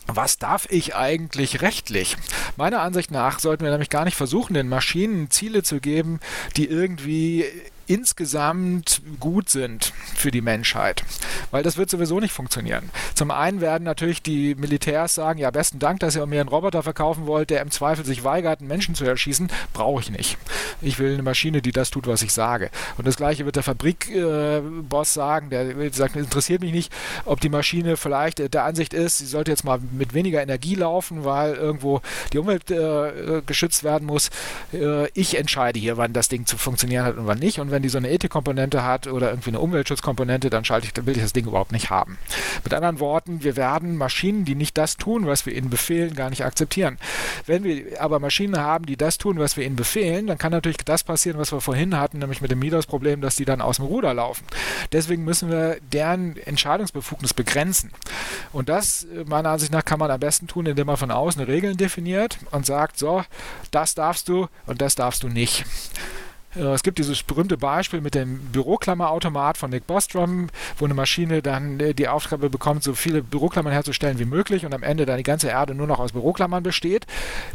Was darf ich eigentlich rechtlich? Meiner Ansicht nach sollten wir nämlich gar nicht versuchen, den Maschinen Ziele zu geben, die irgendwie insgesamt gut sind für die Menschheit. Weil das wird sowieso nicht funktionieren. Zum einen werden natürlich die Militärs sagen, ja, besten Dank, dass ihr mir einen Roboter verkaufen wollt, der im Zweifel sich weigert, einen Menschen zu erschießen. Brauche ich nicht. Ich will eine Maschine, die das tut, was ich sage. Und das gleiche wird der Fabrikboss äh, sagen, der sagt, interessiert mich nicht, ob die Maschine vielleicht der Ansicht ist, sie sollte jetzt mal mit weniger Energie laufen, weil irgendwo die Umwelt äh, geschützt werden muss. Äh, ich entscheide hier, wann das Ding zu funktionieren hat und wann nicht. Und wenn die so eine Ethikkomponente hat oder irgendwie eine Umweltschutzkomponente, dann schalte ich, dann will ich das Ding überhaupt nicht haben. Mit anderen Worten, wir werden Maschinen, die nicht das tun, was wir ihnen befehlen, gar nicht akzeptieren. Wenn wir aber Maschinen haben, die das tun, was wir ihnen befehlen, dann kann natürlich das passieren, was wir vorhin hatten, nämlich mit dem Midos-Problem, dass die dann aus dem Ruder laufen. Deswegen müssen wir deren Entscheidungsbefugnis begrenzen. Und das, äh, meiner Ansicht nach, kann man am besten tun, indem man von außen Regeln definiert und sagt, so, das darfst du und das darfst du nicht. Äh, es gibt dieses berühmte Beispiel mit dem Büroklammerautomat von Nick Bostrom, wo eine Maschine dann äh, die Aufgabe bekommt, so viele Büroklammern herzustellen wie möglich und am Ende dann die ganze Erde nur noch aus Büroklammern besteht.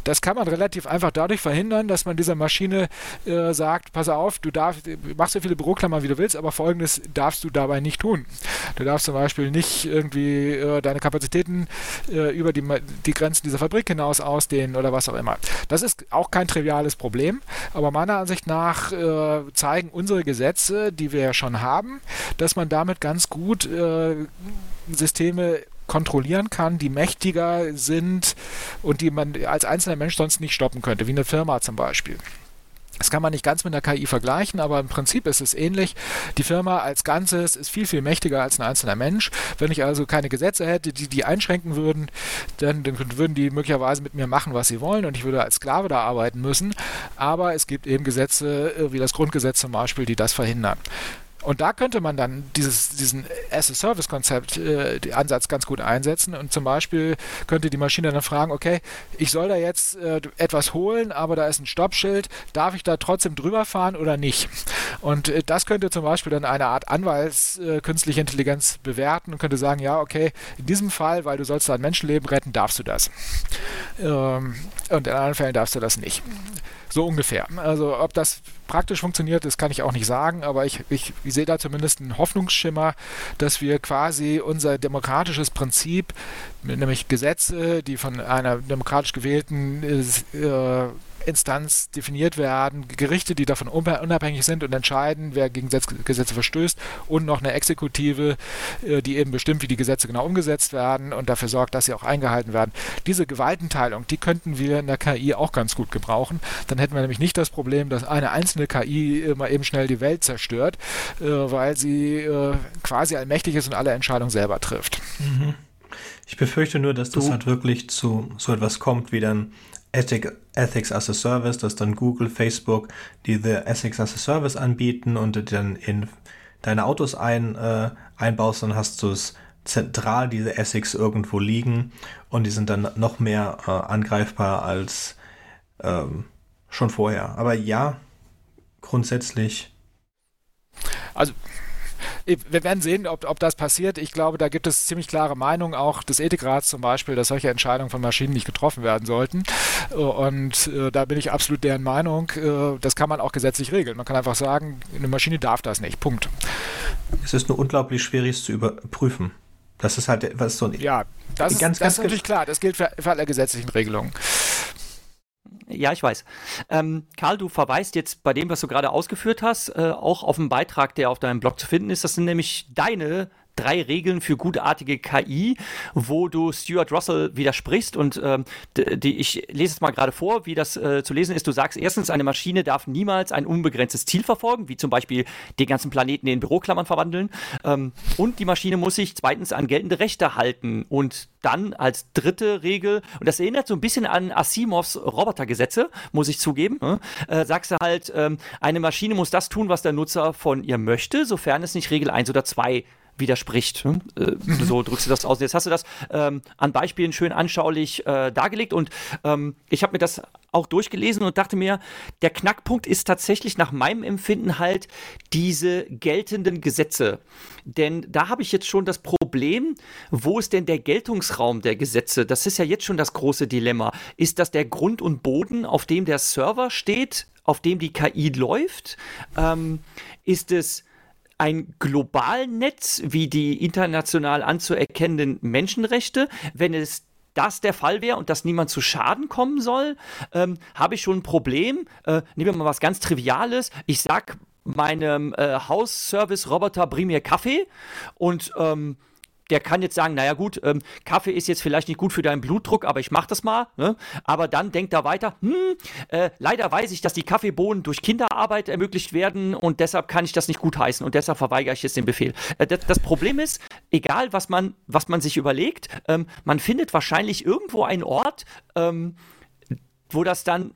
Das kann man relativ einfach dadurch verhindern, dass man dieser Maschine äh, sagt, pass auf, du darfst, machst so viele Büroklammern, wie du willst, aber folgendes darfst du dabei nicht tun. Du darfst zum Beispiel nicht irgendwie äh, deine Kapazitäten äh, über die, die Grenzen dieser Fabrik hinaus ausdehnen oder was auch immer. Das ist auch kein triviales Problem, aber meiner Ansicht nach äh, zeigen unsere Gesetze, die wir ja schon haben, dass man damit ganz gut äh, Systeme kontrollieren kann, die mächtiger sind und die man als einzelner Mensch sonst nicht stoppen könnte, wie eine Firma zum Beispiel. Das kann man nicht ganz mit einer KI vergleichen, aber im Prinzip ist es ähnlich. Die Firma als Ganzes ist viel, viel mächtiger als ein einzelner Mensch. Wenn ich also keine Gesetze hätte, die die einschränken würden, dann, dann würden die möglicherweise mit mir machen, was sie wollen und ich würde als Sklave da arbeiten müssen. Aber es gibt eben Gesetze, äh, wie das Grundgesetz zum Beispiel, die das verhindern. Und da könnte man dann dieses, diesen as-a-Service-Konzept, äh, Ansatz ganz gut einsetzen. Und zum Beispiel könnte die Maschine dann fragen, okay, ich soll da jetzt äh, etwas holen, aber da ist ein Stoppschild, darf ich da trotzdem drüber fahren oder nicht? Und äh, das könnte zum Beispiel dann eine Art Anwalts äh, Intelligenz bewerten und könnte sagen, ja, okay, in diesem Fall, weil du sollst da ein Menschenleben retten, darfst du das. Ähm, und in anderen Fällen darfst du das nicht. So ungefähr. Also ob das praktisch funktioniert, das kann ich auch nicht sagen, aber ich, ich, ich sehe da zumindest einen Hoffnungsschimmer, dass wir quasi unser demokratisches Prinzip, nämlich Gesetze, die von einer demokratisch gewählten äh, Instanz definiert werden, Gerichte, die davon unabhängig sind und entscheiden, wer gegen Gesetze verstößt und noch eine Exekutive, äh, die eben bestimmt, wie die Gesetze genau umgesetzt werden und dafür sorgt, dass sie auch eingehalten werden. Diese Gewaltenteilung, die könnten wir in der KI auch ganz gut gebrauchen. Dann hätten wir nämlich nicht das Problem, dass eine einzelne KI immer eben schnell die Welt zerstört, äh, weil sie äh, quasi allmächtig ist und alle Entscheidungen selber trifft. Mhm. Ich befürchte nur, dass das halt wirklich zu so etwas kommt wie dann Ethic, Ethics as a Service, dass dann Google, Facebook diese Ethics as a Service anbieten und dann in deine Autos ein, äh, einbaust, dann hast du es zentral diese Ethics irgendwo liegen und die sind dann noch mehr äh, angreifbar als ähm, schon vorher. Aber ja, grundsätzlich. Also wir werden sehen, ob, ob das passiert. Ich glaube, da gibt es ziemlich klare Meinungen, auch des Ethikrats zum Beispiel, dass solche Entscheidungen von Maschinen nicht getroffen werden sollten. Und äh, da bin ich absolut deren Meinung. Äh, das kann man auch gesetzlich regeln. Man kann einfach sagen, eine Maschine darf das nicht. Punkt. Es ist nur unglaublich schwierig zu überprüfen. Das ist halt was so ein. Ja, das, ganz, ist, das ist natürlich klar. Das gilt für, für alle gesetzlichen Regelungen. Ja, ich weiß. Ähm, Karl, du verweist jetzt bei dem, was du gerade ausgeführt hast, äh, auch auf einen Beitrag, der auf deinem Blog zu finden ist. Das sind nämlich deine drei Regeln für gutartige KI, wo du Stuart Russell widersprichst. Und ähm, die, ich lese es mal gerade vor, wie das äh, zu lesen ist. Du sagst erstens, eine Maschine darf niemals ein unbegrenztes Ziel verfolgen, wie zum Beispiel den ganzen Planeten in Büroklammern verwandeln. Ähm, und die Maschine muss sich zweitens an geltende Rechte halten. Und dann als dritte Regel, und das erinnert so ein bisschen an Asimovs Robotergesetze, muss ich zugeben, ne? äh, sagst du halt, ähm, eine Maschine muss das tun, was der Nutzer von ihr möchte, sofern es nicht Regel 1 oder 2 widerspricht. Hm? Äh, mhm. so drückst du das aus. Jetzt hast du das ähm, an Beispielen schön anschaulich äh, dargelegt und ähm, ich habe mir das auch durchgelesen und dachte mir, der Knackpunkt ist tatsächlich nach meinem Empfinden halt diese geltenden Gesetze. Denn da habe ich jetzt schon das Problem, wo ist denn der Geltungsraum der Gesetze? Das ist ja jetzt schon das große Dilemma. Ist das der Grund und Boden, auf dem der Server steht, auf dem die KI läuft? Ähm, ist es ein Globalnetz wie die international anzuerkennenden Menschenrechte, wenn es das der Fall wäre und dass niemand zu Schaden kommen soll, ähm, habe ich schon ein Problem. Äh, nehmen wir mal was ganz Triviales. Ich sag meinem äh, Hausservice-Roboter, bring mir Kaffee und ähm, der kann jetzt sagen, naja gut, ähm, Kaffee ist jetzt vielleicht nicht gut für deinen Blutdruck, aber ich mach das mal. Ne? Aber dann denkt er weiter, hm, äh, leider weiß ich, dass die Kaffeebohnen durch Kinderarbeit ermöglicht werden und deshalb kann ich das nicht gut heißen und deshalb verweigere ich jetzt den Befehl. Äh, das, das, Problem ist, egal was man, was man sich überlegt, ähm, man findet wahrscheinlich irgendwo einen Ort, ähm, wo das dann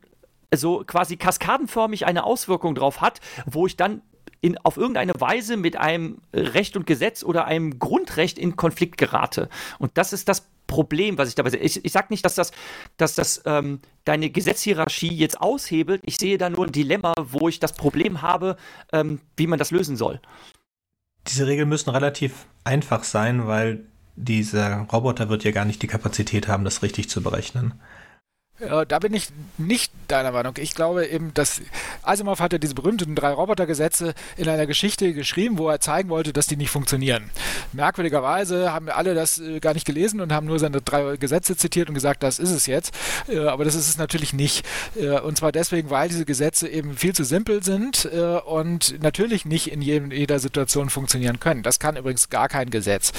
so quasi kaskadenförmig eine Auswirkung drauf hat, wo ich dann in, auf irgendeine Weise mit einem Recht und Gesetz oder einem Grundrecht in Konflikt gerate. Und das ist das Problem, was ich dabei sehe. Ich, ich sage nicht, dass das, dass das ähm, deine Gesetzhierarchie jetzt aushebelt. Ich sehe da nur ein Dilemma, wo ich das Problem habe, ähm, wie man das lösen soll. Diese Regeln müssen relativ einfach sein, weil dieser Roboter wird ja gar nicht die Kapazität haben, das richtig zu berechnen. Da bin ich nicht deiner Meinung. Ich glaube eben, dass Asimov hat ja diese berühmten drei Robotergesetze in einer Geschichte geschrieben, wo er zeigen wollte, dass die nicht funktionieren. Merkwürdigerweise haben alle das äh, gar nicht gelesen und haben nur seine drei Gesetze zitiert und gesagt, das ist es jetzt. Äh, aber das ist es natürlich nicht. Äh, und zwar deswegen, weil diese Gesetze eben viel zu simpel sind und natürlich nicht in jeder Situation funktionieren können. Das kann übrigens gar kein Gesetz.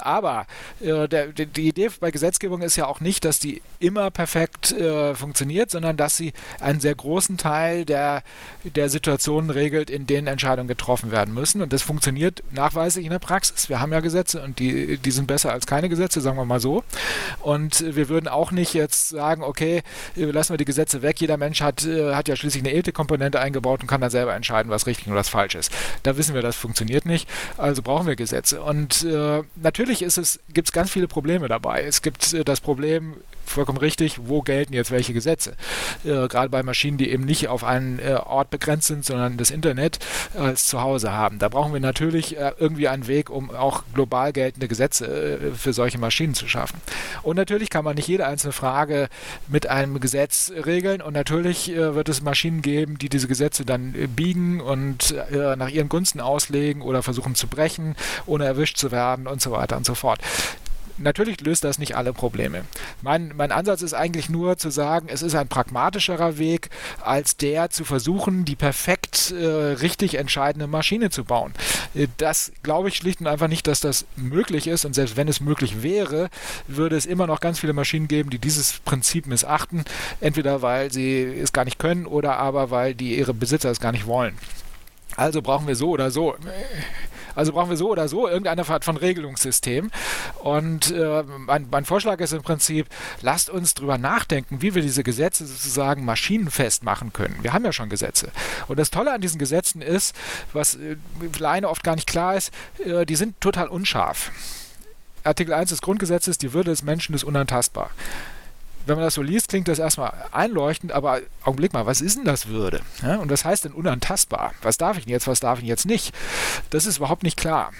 Aber die Idee bei Gesetzgebung ist ja auch nicht, dass die immer perfekt äh, funktioniert, sondern dass sie einen sehr großen Teil der, der Situationen regelt, in denen Entscheidungen getroffen werden müssen. Und das funktioniert nachweislich in der Praxis. Wir haben ja Gesetze und die, die sind besser als keine Gesetze, sagen wir mal so. Und wir würden auch nicht jetzt sagen, okay, lassen wir die Gesetze weg. Jeder Mensch hat, äh, hat ja schließlich eine Ethikkomponente eingebaut und kann dann selber entscheiden, was richtig und was falsch ist. Da wissen wir, das funktioniert nicht. Also brauchen wir Gesetze. Und äh, natürlich ist es, gibt es ganz viele Probleme dabei. Es gibt äh, das Problem, vollkommen richtig, wo gelten jetzt welche Gesetze. Äh, Gerade bei Maschinen, die eben nicht auf einen äh, Ort begrenzt sind, sondern das Internet als Zuhause haben. Da brauchen wir natürlich äh, irgendwie einen Weg, um auch global geltende Gesetze äh, für solche Maschinen zu schaffen. Und natürlich kann man nicht jede einzelne Frage mit einem Gesetz regeln und natürlich äh, wird es Maschinen geben, die diese Gesetze dann äh, biegen und nach ihren Gunsten auslegen oder versuchen zu brechen, ohne erwischt zu werden und so weiter und so fort. Natürlich löst das nicht alle Probleme. Mein, mein Ansatz ist eigentlich nur zu sagen, es ist ein pragmatischerer Weg, als der zu versuchen, die perfekt äh, richtig entscheidende Maschine zu bauen. Äh, das glaube ich schlicht und einfach nicht, dass das möglich ist. Und selbst wenn es möglich wäre, würde es immer noch ganz viele Maschinen geben, die dieses Prinzip missachten. Entweder weil sie es gar nicht können oder aber weil die ihre Besitzer es gar nicht wollen. Also brauchen wir so oder so also brauchen wir so oder so irgendeine Art von Regelungssystem. Und äh, mein, mein, Vorschlag ist im Prinzip, lasst uns drüber nachdenken, wie wir diese Gesetze sozusagen maschinenfest machen können. Wir haben ja schon Gesetze. Und das Tolle an diesen Gesetzen ist, was äh, alleine oft gar nicht klar ist, äh, die sind total unscharf. Artikel 1 des Grundgesetzes, die Würde des Menschen ist unantastbar wenn man das so liest, klingt das erstmal einleuchtend, aber Augenblick mal, was ist denn das Würde? Ja, und was heißt denn unantastbar? Was darf ich denn jetzt, was darf ich jetzt nicht? Das ist überhaupt nicht klar.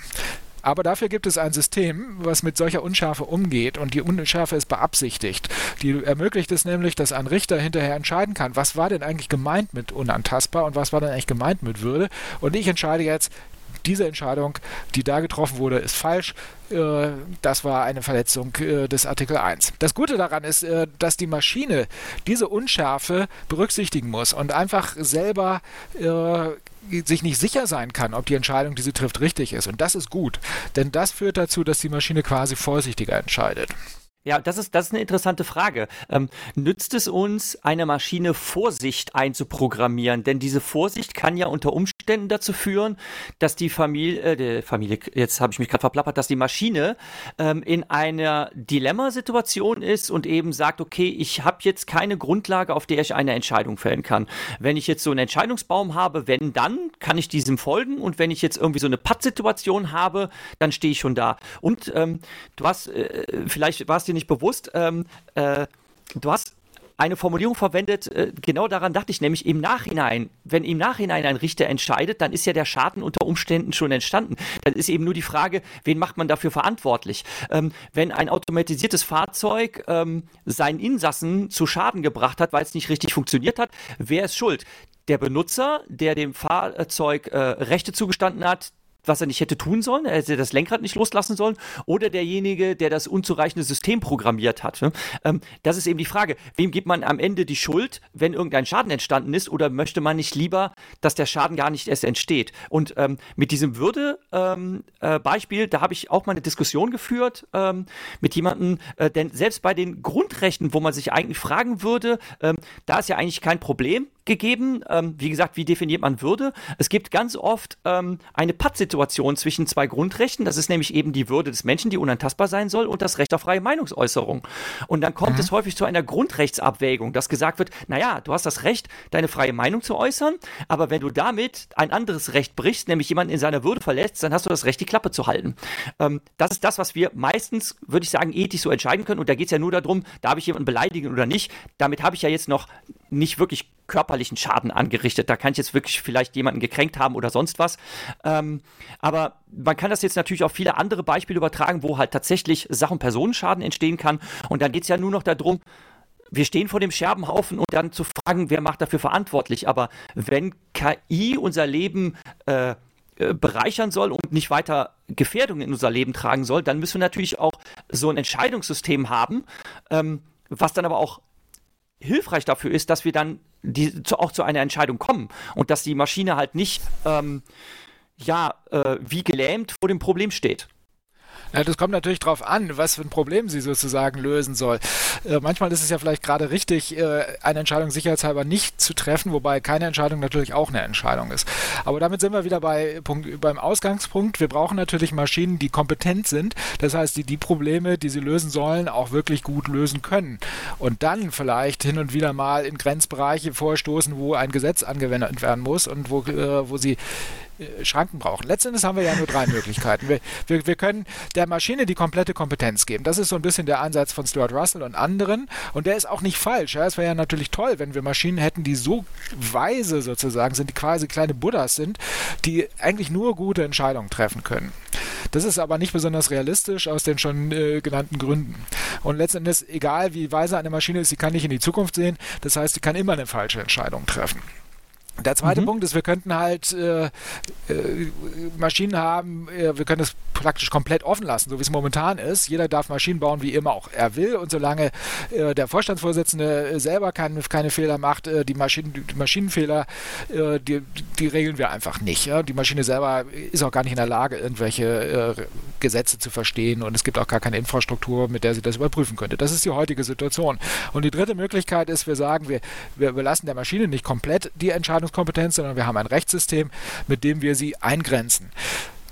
Aber dafür gibt es ein System, was mit solcher Unschärfe umgeht und die Unschärfe ist beabsichtigt. Die ermöglicht es nämlich, dass ein Richter hinterher entscheiden kann, was war denn eigentlich gemeint mit unantastbar und was war denn eigentlich gemeint mit Würde. Und ich entscheide jetzt, diese Entscheidung, die da getroffen wurde, ist falsch. Äh, das war eine Verletzung äh, des Artikel 1. Das Gute daran ist, äh, dass die Maschine diese Unschärfe berücksichtigen muss und einfach selber sich nicht sicher sein kann, ob die Entscheidung, die sie trifft, richtig ist. Und das ist gut, denn das führt dazu, dass die Maschine quasi vorsichtiger entscheidet. Ja, das ist, das ist eine interessante Frage. Ähm, nützt es uns, eine Maschine Vorsicht einzuprogrammieren? Denn diese Vorsicht kann ja unter Umständen dazu führen, dass die Familie, äh, die Familie, jetzt habe ich mich gerade verplappert, dass die Maschine ähm, in einer Dilemmasituation ist und eben sagt, okay, ich habe jetzt keine Grundlage, auf der ich eine Entscheidung fällen kann. Wenn ich jetzt so einen Entscheidungsbaum habe, wenn dann, kann ich diesem folgen und wenn ich jetzt irgendwie so eine Pattsituation habe, dann stehe ich schon da. Und ähm, du hast, äh, vielleicht warst du dir nicht bewusst. Ähm, äh, du hast eine Formulierung verwendet, äh, genau daran dachte ich nämlich im Nachhinein. Wenn im Nachhinein ein Richter entscheidet, dann ist ja der Schaden unter Umständen schon entstanden. Dann ist eben nur die Frage, wen macht man dafür verantwortlich? Ähm, wenn ein automatisiertes Fahrzeug ähm, seinen Insassen zu Schaden gebracht hat, weil es nicht richtig funktioniert hat, wer ist schuld? Der Benutzer, der dem Fahrzeug äh, Rechte zugestanden hat, was er nicht hätte tun sollen, er hätte das Lenkrad nicht loslassen sollen, oder derjenige, der das unzureichende System programmiert hat. Ne? Ähm, das ist eben die Frage, wem gibt man am Ende die Schuld, wenn irgendein Schaden entstanden ist, oder möchte man nicht lieber, dass der Schaden gar nicht erst entsteht? Und ähm, mit diesem Würde-Beispiel, ähm, äh, da habe ich auch mal eine Diskussion geführt ähm, mit jemandem, äh, denn selbst bei den Grundrechten, wo man sich eigentlich fragen würde, ähm, da ist ja eigentlich kein Problem, gegeben. Ähm, wie gesagt, wie definiert man Würde? Es gibt ganz oft ähm, eine Pattsituation zwischen zwei Grundrechten. Das ist nämlich eben die Würde des Menschen, die unantastbar sein soll, und das Recht auf freie Meinungsäußerung. Und dann kommt mhm. es häufig zu einer Grundrechtsabwägung, dass gesagt wird, naja, du hast das Recht, deine freie Meinung zu äußern, aber wenn du damit ein anderes Recht brichst, nämlich jemanden in seiner Würde verletzt, dann hast du das Recht, die Klappe zu halten. Ähm, das ist das, was wir meistens, würde ich sagen, ethisch so entscheiden können. Und da geht es ja nur darum, darf ich jemanden beleidigen oder nicht. Damit habe ich ja jetzt noch nicht wirklich körperlichen Schaden angerichtet. Da kann ich jetzt wirklich vielleicht jemanden gekränkt haben oder sonst was. Ähm, aber man kann das jetzt natürlich auf viele andere Beispiele übertragen, wo halt tatsächlich Sach- und Personenschaden entstehen kann. Und dann geht es ja nur noch darum, wir stehen vor dem Scherbenhaufen und dann zu fragen, wer macht dafür verantwortlich. Aber wenn KI unser Leben äh, äh, bereichern soll und nicht weiter Gefährdungen in unser Leben tragen soll, dann müssen wir natürlich auch so ein Entscheidungssystem haben, ähm, was dann aber auch hilfreich dafür ist, dass wir dann die, zu, auch zu einer Entscheidung kommen und dass die Maschine halt nicht ähm, ja äh, wie gelähmt vor dem Problem steht. Ja, das kommt natürlich darauf an, was für ein Problem sie sozusagen lösen soll. Äh, manchmal ist es ja vielleicht gerade richtig, äh, eine Entscheidung sicherheitshalber nicht zu treffen, wobei keine Entscheidung natürlich auch eine Entscheidung ist. Aber damit sind wir wieder bei Punkt, beim Ausgangspunkt. Wir brauchen natürlich Maschinen, die kompetent sind. Das heißt, die die Probleme, die sie lösen sollen, auch wirklich gut lösen können. Und dann vielleicht hin und wieder mal in Grenzbereiche vorstoßen, wo ein Gesetz angewendet werden muss und wo, äh, wo sie äh, Schranken brauchen. Letztendlich haben wir ja nur drei *laughs* Möglichkeiten. Wir, wir, wir können der Maschine die komplette Kompetenz geben. Das ist so ein bisschen der Ansatz von Stuart Russell und anderen. Und der ist auch nicht falsch. Ja. Es wäre ja natürlich toll, wenn wir Maschinen hätten, die so weise sozusagen sind, die quasi kleine Buddhas sind, die eigentlich nur gute Entscheidungen treffen können. Das ist aber nicht besonders realistisch aus den schon äh, genannten Gründen. Und letztendlich, egal wie weise eine Maschine ist, sie kann nicht in die Zukunft sehen. Das heißt, sie kann immer eine falsche Entscheidung treffen. Der zweite mhm. Punkt ist, wir könnten halt äh, äh, Maschinen haben, äh, wir können es praktisch komplett offen lassen, so wie es momentan ist. Jeder darf Maschinen bauen, wie immer auch er will. Und solange äh, der Vorstandsvorsitzende selber keine, keine Fehler macht, äh, die, Maschinen, die Maschinenfehler, äh, die, die regeln wir einfach nicht. Ja? Die Maschine selber ist auch gar nicht in der Lage, irgendwelche Gesetze zu verstehen. Und es gibt auch gar keine Infrastruktur, mit der sie das überprüfen könnte. Das ist die heutige Situation. Und die dritte Möglichkeit ist, wir sagen, wir, wir lassen der Maschine nicht komplett die Entscheidung Entscheidungskompetenz, sondern wir haben ein Rechtssystem, mit dem wir sie eingrenzen.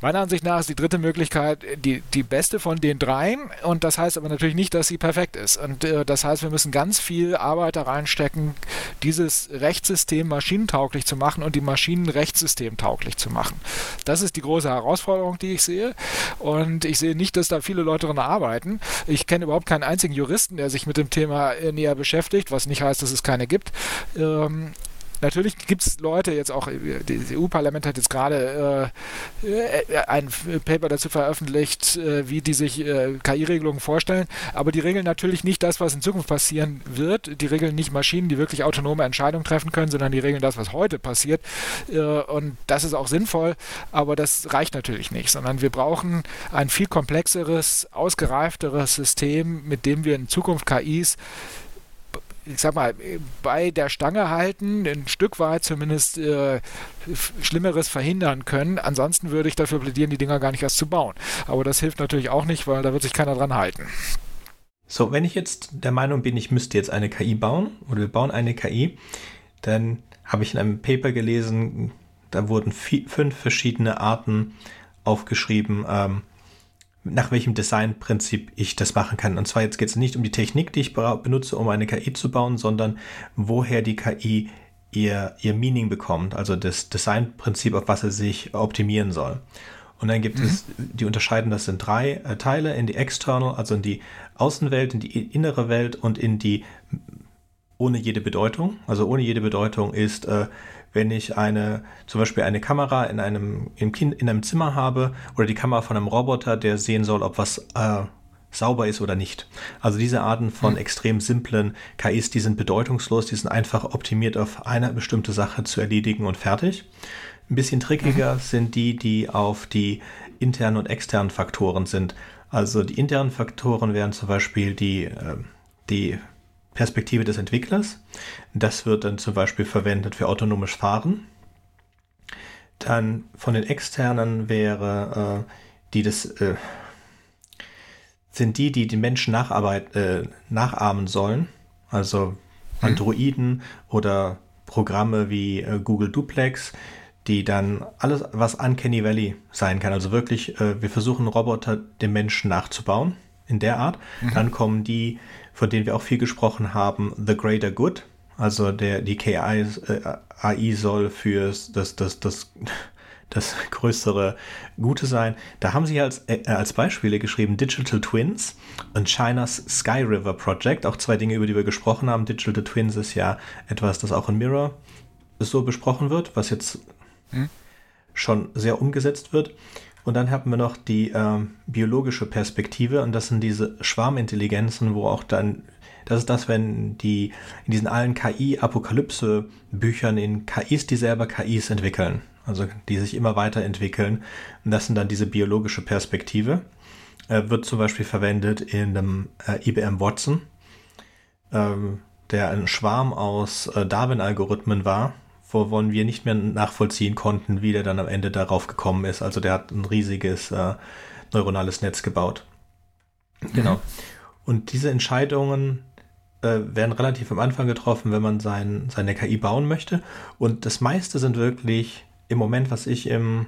Meiner Ansicht nach ist die dritte Möglichkeit die, die beste von den dreien und das heißt aber natürlich nicht, dass sie perfekt ist. Und äh, das heißt, wir müssen ganz viel Arbeit da reinstecken, dieses Rechtssystem maschinentauglich zu machen und die Maschinen rechtssystemtauglich zu machen. Das ist die große Herausforderung, die ich sehe und ich sehe nicht, dass da viele Leute daran arbeiten. Ich kenne überhaupt keinen einzigen Juristen, der sich mit dem Thema äh, näher beschäftigt, was nicht heißt, dass es keine gibt. Ähm, Natürlich gibt es Leute, jetzt auch, das EU-Parlament hat jetzt gerade äh, äh, ein Paper dazu veröffentlicht, äh, wie die sich äh, KI-Regelungen vorstellen, aber die regeln natürlich nicht das, was in Zukunft passieren wird. Die regeln nicht Maschinen, die wirklich autonome Entscheidungen treffen können, sondern die regeln das, was heute passiert. Äh, und das ist auch sinnvoll, aber das reicht natürlich nicht, sondern wir brauchen ein viel komplexeres, ausgereifteres System, mit dem wir in Zukunft KIs ich sag mal, bei der Stange halten, ein Stück weit zumindest äh, Schlimmeres verhindern können. Ansonsten würde ich dafür plädieren, die Dinger gar nicht erst zu bauen. Aber das hilft natürlich auch nicht, weil da wird sich keiner dran halten. So, wenn ich jetzt der Meinung bin, ich müsste jetzt eine KI bauen oder wir bauen eine KI, dann habe ich in einem Paper gelesen, da wurden vier, fünf verschiedene Arten aufgeschrieben, ähm, nach welchem Designprinzip ich das machen kann. Und zwar jetzt geht es nicht um die Technik, die ich benutze, um eine KI zu bauen, sondern woher die KI ihr, ihr Meaning bekommt, also das Designprinzip, auf was er sich optimieren soll. Und dann gibt mhm. es, die unterscheiden das in drei äh, Teile, in die External, also in die Außenwelt, in die innere Welt und in die ohne jede Bedeutung. Also ohne jede Bedeutung ist, äh, wenn ich eine, zum Beispiel eine Kamera in einem, im kind, in einem Zimmer habe oder die Kamera von einem Roboter, der sehen soll, ob was äh, sauber ist oder nicht. Also diese Arten von mhm. extrem simplen KIs, die sind bedeutungslos, die sind einfach optimiert auf eine bestimmte Sache zu erledigen und fertig. Ein bisschen trickiger mhm. sind die, die auf die internen und externen Faktoren sind. Also die internen Faktoren wären zum Beispiel die, äh, die Perspektive des Entwicklers. Das wird dann zum Beispiel verwendet für autonomes Fahren. Dann von den externen wäre äh, die des äh, sind die, die die Menschen nacharbeit, äh, nachahmen sollen. Also hm. Androiden oder Programme wie äh, Google Duplex, die dann alles, was Uncanny Valley sein kann. Also wirklich, äh, wir versuchen Roboter dem Menschen nachzubauen in der Art. Mhm. Dann kommen die, von denen wir auch viel gesprochen haben, The Greater Good. Also der, die KI äh, AI soll für das, das, das, *laughs* das größere Gute sein. Da haben sie als, äh, als Beispiele geschrieben Digital Twins und China's Sky River Project. Auch zwei Dinge, über die wir gesprochen haben. Digital Twins ist ja etwas, das auch in Mirror so besprochen wird, was jetzt hm? schon sehr umgesetzt wird. Und dann haben wir noch die ähm, biologische Perspektive und das sind diese Schwarmintelligenzen, wo auch dann, das ist das, wenn die in diesen allen KI-Apokalypse-Büchern in KIs, die selber KIs entwickeln, also die sich immer weiterentwickeln. Und das sind dann diese biologische Perspektive. Äh, wird zum Beispiel verwendet in dem äh, IBM Watson, ähm, der ein Schwarm aus äh, Darwin-Algorithmen war wovon wir nicht mehr nachvollziehen konnten, wie der dann am Ende darauf gekommen ist. Also der hat ein riesiges äh, neuronales Netz gebaut. Genau. Und diese Entscheidungen äh, werden relativ am Anfang getroffen, wenn man sein, seine KI bauen möchte. Und das meiste sind wirklich im Moment, was ich im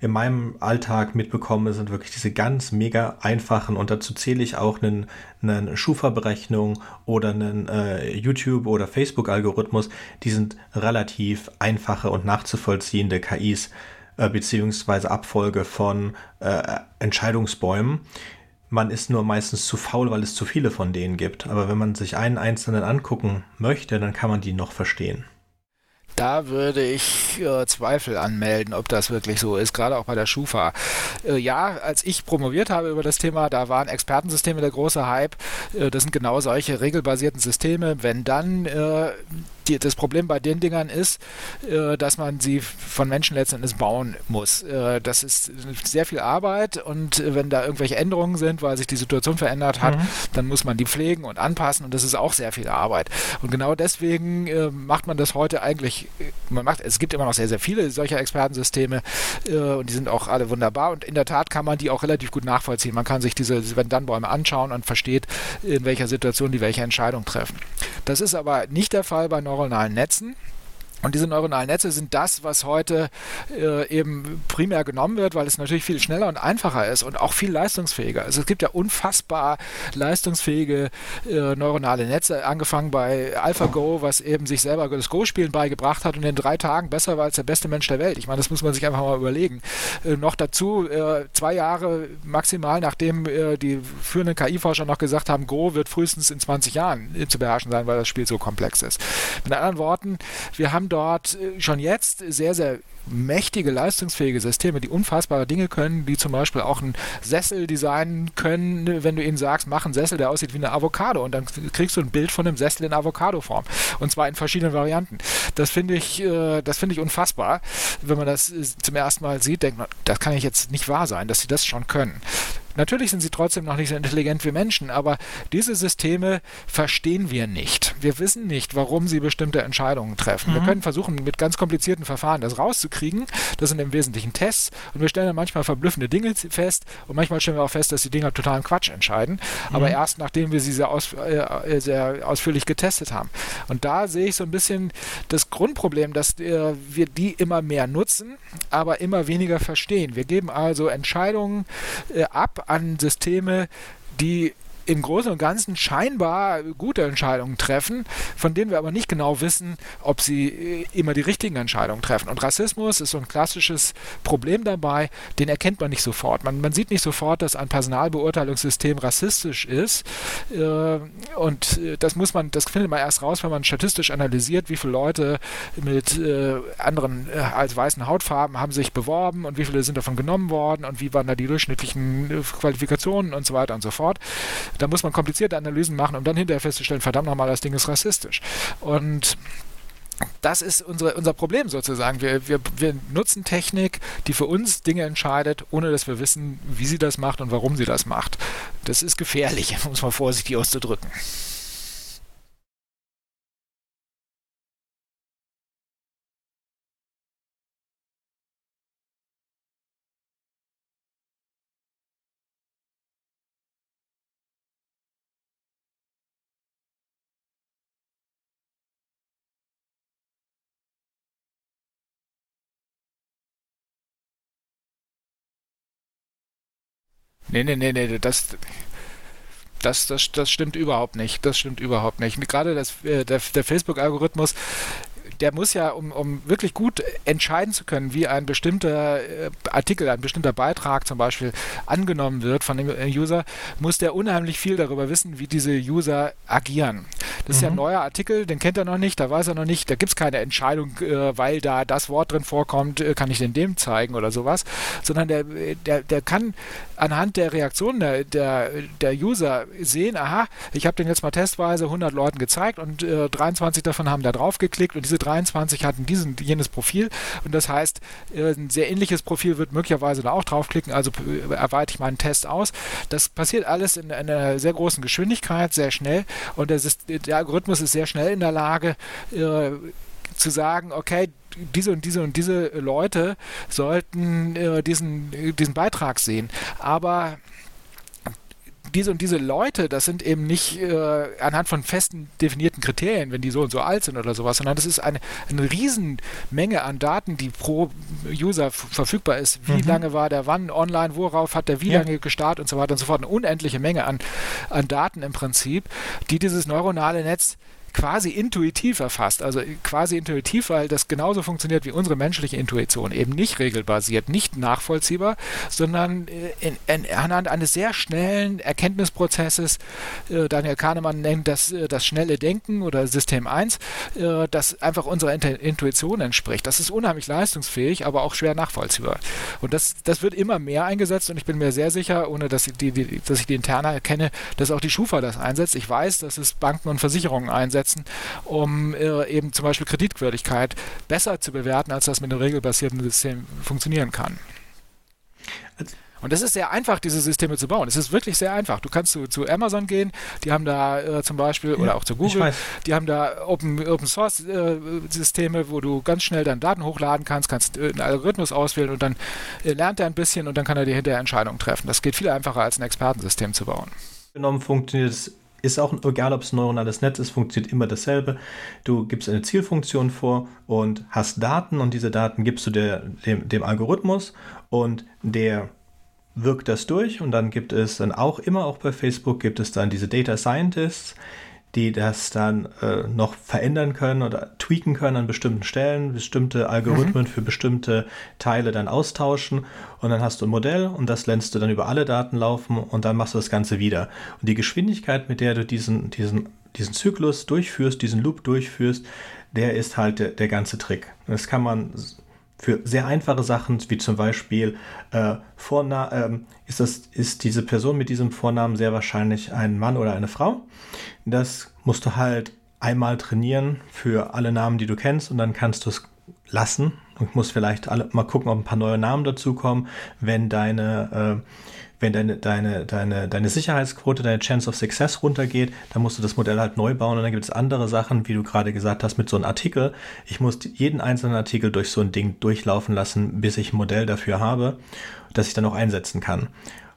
in meinem Alltag mitbekomme, sind wirklich diese ganz mega einfachen und dazu zähle ich auch einen, einen Schufa-Berechnung oder einen äh, YouTube- oder Facebook-Algorithmus. Die sind relativ einfache und nachzuvollziehende KIs äh, beziehungsweise Abfolge von äh, Entscheidungsbäumen. Man ist nur meistens zu faul, weil es zu viele von denen gibt. Aber wenn man sich einen einzelnen angucken möchte, dann kann man die noch verstehen. Da würde ich äh, Zweifel anmelden, ob das wirklich so ist, gerade auch bei der Schufa. Äh, ja, als ich promoviert habe über das Thema, da waren Expertensysteme der große Hype. Äh, das sind genau solche regelbasierten Systeme. Wenn dann äh, die, das Problem bei den Dingern ist, äh, dass man sie von Menschen letztendlich bauen muss. Äh, das ist sehr viel Arbeit und äh, wenn da irgendwelche Änderungen sind, weil sich die Situation verändert hat, mhm. dann muss man die pflegen und anpassen und das ist auch sehr viel Arbeit. Und genau deswegen äh, macht man das heute eigentlich, äh, man macht, es gibt immer noch sehr, sehr viele solcher Expertensysteme äh, und die sind auch alle wunderbar und in der Tat kann man die auch relativ gut nachvollziehen. Man kann sich diese Wenn-Dann-Bäume anschauen und versteht, in welcher Situation die welche Entscheidung treffen. Das ist aber nicht der Fall bei neuronalen Netzen. Und diese neuronalen Netze sind das, was heute äh, eben primär genommen wird, weil es natürlich viel schneller und einfacher ist und auch viel leistungsfähiger. Also es gibt ja unfassbar leistungsfähige äh, neuronale Netze, angefangen bei AlphaGo, was eben sich selber das Go-Spielen beigebracht hat und in drei Tagen besser war als der beste Mensch der Welt. Ich meine, das muss man sich einfach mal überlegen. Äh, noch dazu, äh, zwei Jahre maximal, nachdem äh, die führenden KI-Forscher noch gesagt haben, Go wird frühestens in 20 Jahren zu beherrschen sein, weil das Spiel so komplex ist. Mit anderen Worten, wir haben dort äh, schon jetzt sehr, sehr mächtige, leistungsfähige Systeme, die unfassbare Dinge können, die zum Beispiel auch einen Sessel designen können, wenn du ihnen sagst, mach einen Sessel, der aussieht wie eine Avocado und dann kriegst du ein Bild von einem Sessel in Avocado-Form und zwar in verschiedenen Varianten. Das finde ich, äh, das ich unfassbar. Wenn man das äh, zum ersten Mal sieht, denkt man, das kann ich jetzt nicht wahr sein, dass sie das schon können. Natürlich sind sie trotzdem noch nicht so intelligent wie Menschen, aber diese Systeme verstehen wir nicht. Wir wissen nicht, warum sie bestimmte Entscheidungen treffen. Mhm. Wir können versuchen, mit ganz komplizierten Verfahren das rauszukriegen. Das sind im Wesentlichen Tests und wir stellen dann manchmal verblüffende Dinge fest und manchmal stellen wir auch fest, dass die Dinger totalen Quatsch entscheiden. Mhm. Aber erst nachdem wir sie sehr, aus, äh, sehr, ausführlich getestet haben. Und da sehe ich so ein bisschen das Grundproblem, dass äh, wir die immer mehr nutzen, aber immer weniger verstehen. Wir geben also Entscheidungen äh, ab an Systeme, die im Großen und Ganzen scheinbar gute Entscheidungen treffen, von denen wir aber nicht genau wissen, ob sie äh, immer die richtigen Entscheidungen treffen. Und Rassismus ist so ein klassisches Problem dabei, den erkennt man nicht sofort. Man, man sieht nicht sofort, dass ein Personalbeurteilungssystem rassistisch ist. Äh, und äh, das muss man, das findet man erst raus, wenn man statistisch analysiert, wie viele Leute mit anderen als weißen Hautfarben haben sich beworben und wie viele sind davon genommen worden und wie waren da die durchschnittlichen Qualifikationen und so weiter und so fort. Da muss man komplizierte Analysen machen, um dann hinterher festzustellen, verdammt nochmal, das Ding ist rassistisch. Und das ist unsere, unser Problem sozusagen. Wir, wir, wir nutzen Technik, die für uns Dinge entscheidet, ohne dass wir wissen, wie sie das macht und warum sie das macht. Das ist gefährlich, *laughs* um es mal vorsichtig auszudrücken. Nee, nee, nee, nee, das, das, das, das stimmt überhaupt nicht. Das stimmt überhaupt nicht. Gerade das, äh, der, der Facebook-Algorithmus, der muss ja, um, um wirklich gut entscheiden zu können, wie ein bestimmter äh, Artikel, ein bestimmter Beitrag zum Beispiel angenommen wird von dem äh, User, muss der unheimlich viel darüber wissen, wie diese User agieren. Das ist ja ein mhm. neuer Artikel, den kennt er noch nicht, da weiß er noch nicht, da gibt es keine Entscheidung, äh, weil da das Wort drin vorkommt, kann ich den dem zeigen oder sowas, sondern der, der, der kann anhand der Reaktion der, der, der User sehen, aha, ich habe den jetzt mal testweise 100 Leuten gezeigt und äh, 23 davon haben da drauf geklickt und diese 23 hatten diesen, jenes Profil und das heißt, äh, ein sehr ähnliches Profil wird möglicherweise da auch draufklicken, also äh, erweite ich meinen Test aus. Das passiert alles in einer sehr großen Geschwindigkeit, sehr schnell und ist, der Algorithmus ist sehr schnell in der Lage, äh, zu sagen, okay, diese und diese und diese Leute sollten äh, diesen, diesen Beitrag sehen. Aber diese und diese Leute, das sind eben nicht äh, anhand von festen definierten Kriterien, wenn die so und so alt sind oder sowas, sondern das ist eine, eine Riesenmenge an Daten, die pro User verfügbar ist. Wie mhm. lange war der wann online, worauf hat der wie ja. lange gestartet und so weiter und so fort. Eine unendliche Menge an, an Daten im Prinzip, die dieses neuronale Netz quasi intuitiv erfasst. Also quasi intuitiv, weil das genauso funktioniert wie unsere menschliche Intuition. Eben nicht regelbasiert, nicht nachvollziehbar, sondern äh, in, in, anhand eines sehr schnellen Erkenntnisprozesses. Äh, Daniel Kahnemann nennt das äh, das schnelle Denken oder System 1, äh, das einfach unserer Intuition entspricht. Das ist unheimlich leistungsfähig, aber auch schwer nachvollziehbar. Und das, das wird immer mehr eingesetzt und ich bin mir sehr sicher, ohne dass ich die, die, dass ich die Interna kenne, dass auch die Schufa das einsetzt. Ich weiß, dass es Banken und Versicherungen einsetzt setzen, um äh, eben zum Beispiel Kreditwürdigkeit besser zu bewerten, als das mit einem regelbasierten System funktionieren kann. Und das ist sehr einfach, diese Systeme zu bauen. Es ist wirklich sehr einfach. Du kannst zu, zu Amazon gehen, die haben da äh, zum Beispiel, ja, oder auch zu Google, die haben da Open, Open Source äh, Systeme, wo du ganz schnell deine Daten hochladen kannst, kannst äh, einen Algorithmus auswählen und dann äh, lernt er ein bisschen und dann kann er dir hinterher Entscheidungen treffen. Das geht viel einfacher, als ein Expertensystem zu bauen. Genommen funktioniert es ist auch egal, ob es ein neuronales Netz ist, funktioniert immer dasselbe. Du gibst eine Zielfunktion vor und hast Daten und diese Daten gibst du der, dem, dem Algorithmus und der wirkt das durch und dann gibt es dann auch immer auch bei Facebook gibt es dann diese Data Scientists, die das dann äh, noch verändern können oder tweaken können an bestimmten Stellen, bestimmte Algorithmen mhm. für bestimmte Teile dann austauschen und dann hast du ein Modell und das lässt du dann über alle Daten laufen und dann machst du das Ganze wieder. Und die Geschwindigkeit, mit der du diesen, diesen, diesen Zyklus durchführst, diesen Loop durchführst, der ist halt der, der ganze Trick. Das kann man für sehr einfache Sachen, wie zum Beispiel äh, Vorna ähm, ist, das, ist diese Person mit diesem Vornamen sehr wahrscheinlich ein Mann oder eine Frau. Das musst du halt einmal trainieren für alle Namen, die du kennst und dann kannst du es lassen und musst vielleicht alle, mal gucken, ob ein paar neue Namen dazukommen, wenn deine äh, wenn deine, deine, deine, deine Sicherheitsquote, deine Chance of Success runtergeht, dann musst du das Modell halt neu bauen und dann gibt es andere Sachen, wie du gerade gesagt hast, mit so einem Artikel. Ich muss jeden einzelnen Artikel durch so ein Ding durchlaufen lassen, bis ich ein Modell dafür habe, das ich dann auch einsetzen kann.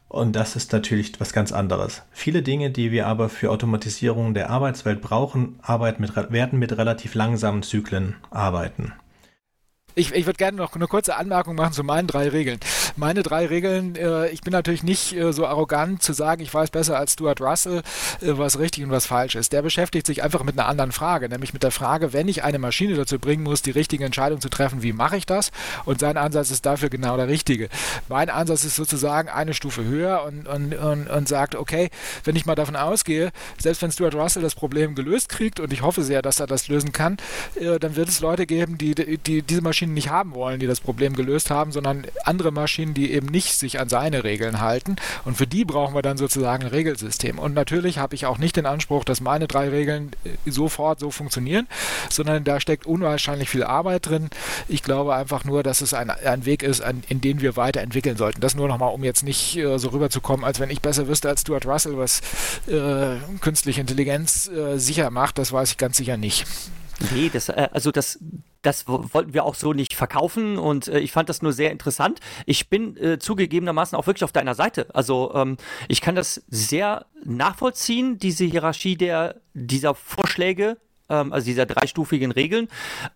Und das ist natürlich was ganz anderes. Viele Dinge, die wir aber für Automatisierung der Arbeitswelt brauchen, arbeiten mit, werden mit relativ langsamen Zyklen arbeiten. Ich, ich würde gerne noch eine kurze Anmerkung machen zu meinen drei Regeln. Meine drei Regeln, äh, ich bin natürlich nicht äh, so arrogant zu sagen, ich weiß besser als Stuart Russell, äh, was richtig und was falsch ist. Der beschäftigt sich einfach mit einer anderen Frage, nämlich mit der Frage, wenn ich eine Maschine dazu bringen muss, die richtige Entscheidung zu treffen, wie mache ich das? Und sein Ansatz ist dafür genau der richtige. Mein Ansatz ist sozusagen eine Stufe höher und, und, und, und sagt, okay, wenn ich mal davon ausgehe, selbst wenn Stuart Russell das Problem gelöst kriegt, und ich hoffe sehr, dass er das lösen kann, äh, dann wird es Leute geben, die, die diese Maschine Maschinen nicht haben wollen, die das Problem gelöst haben, sondern andere Maschinen, die eben nicht sich an seine Regeln halten. Und für die brauchen wir dann sozusagen ein Regelsystem. Und natürlich habe ich auch nicht den Anspruch, dass meine drei Regeln äh, sofort so funktionieren, sondern da steckt unwahrscheinlich viel Arbeit drin. Ich glaube einfach nur, dass es ein, ein Weg ist, an, in den wir weiterentwickeln sollten. Das nur nochmal, um jetzt nicht äh, so rüberzukommen, als wenn ich besser wüsste als Stuart Russell, was äh, künstliche Intelligenz äh, sicher macht. Das weiß ich ganz sicher nicht. Nee, das, äh, also das, das wollten wir auch so nicht verkaufen und äh, ich fand das nur sehr interessant. Ich bin äh, zugegebenermaßen auch wirklich auf deiner Seite. Also ähm, ich kann das sehr nachvollziehen, diese Hierarchie der, dieser Vorschläge, ähm, also dieser dreistufigen Regeln.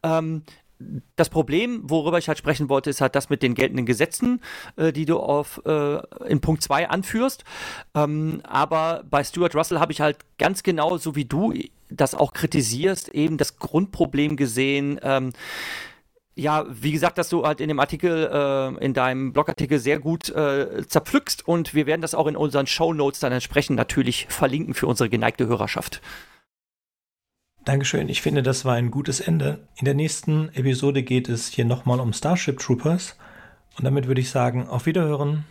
Ähm, das Problem, worüber ich halt sprechen wollte, ist halt das mit den geltenden Gesetzen, äh, die du auf, äh, in Punkt 2 anführst. Ähm, aber bei Stuart Russell habe ich halt ganz genau, so wie du das auch kritisierst, eben das Grundproblem gesehen. Ähm, ja, wie gesagt, dass du halt in dem Artikel, äh, in deinem Blogartikel sehr gut äh, zerpflückst und wir werden das auch in unseren Show Notes dann entsprechend natürlich verlinken für unsere geneigte Hörerschaft. Dankeschön. Ich finde, das war ein gutes Ende. In der nächsten Episode geht es hier nochmal um Starship Troopers. Und damit würde ich sagen, auf Wiederhören.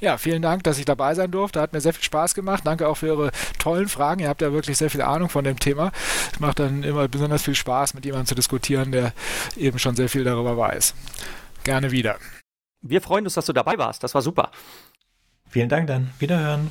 Ja, vielen Dank, dass ich dabei sein durfte. Hat mir sehr viel Spaß gemacht. Danke auch für Ihre tollen Fragen. Ihr habt ja wirklich sehr viel Ahnung von dem Thema. Es macht dann immer besonders viel Spaß, mit jemandem zu diskutieren, der eben schon sehr viel darüber weiß. Gerne wieder. Wir freuen uns, dass du dabei warst. Das war super. Vielen Dank dann. Wiederhören.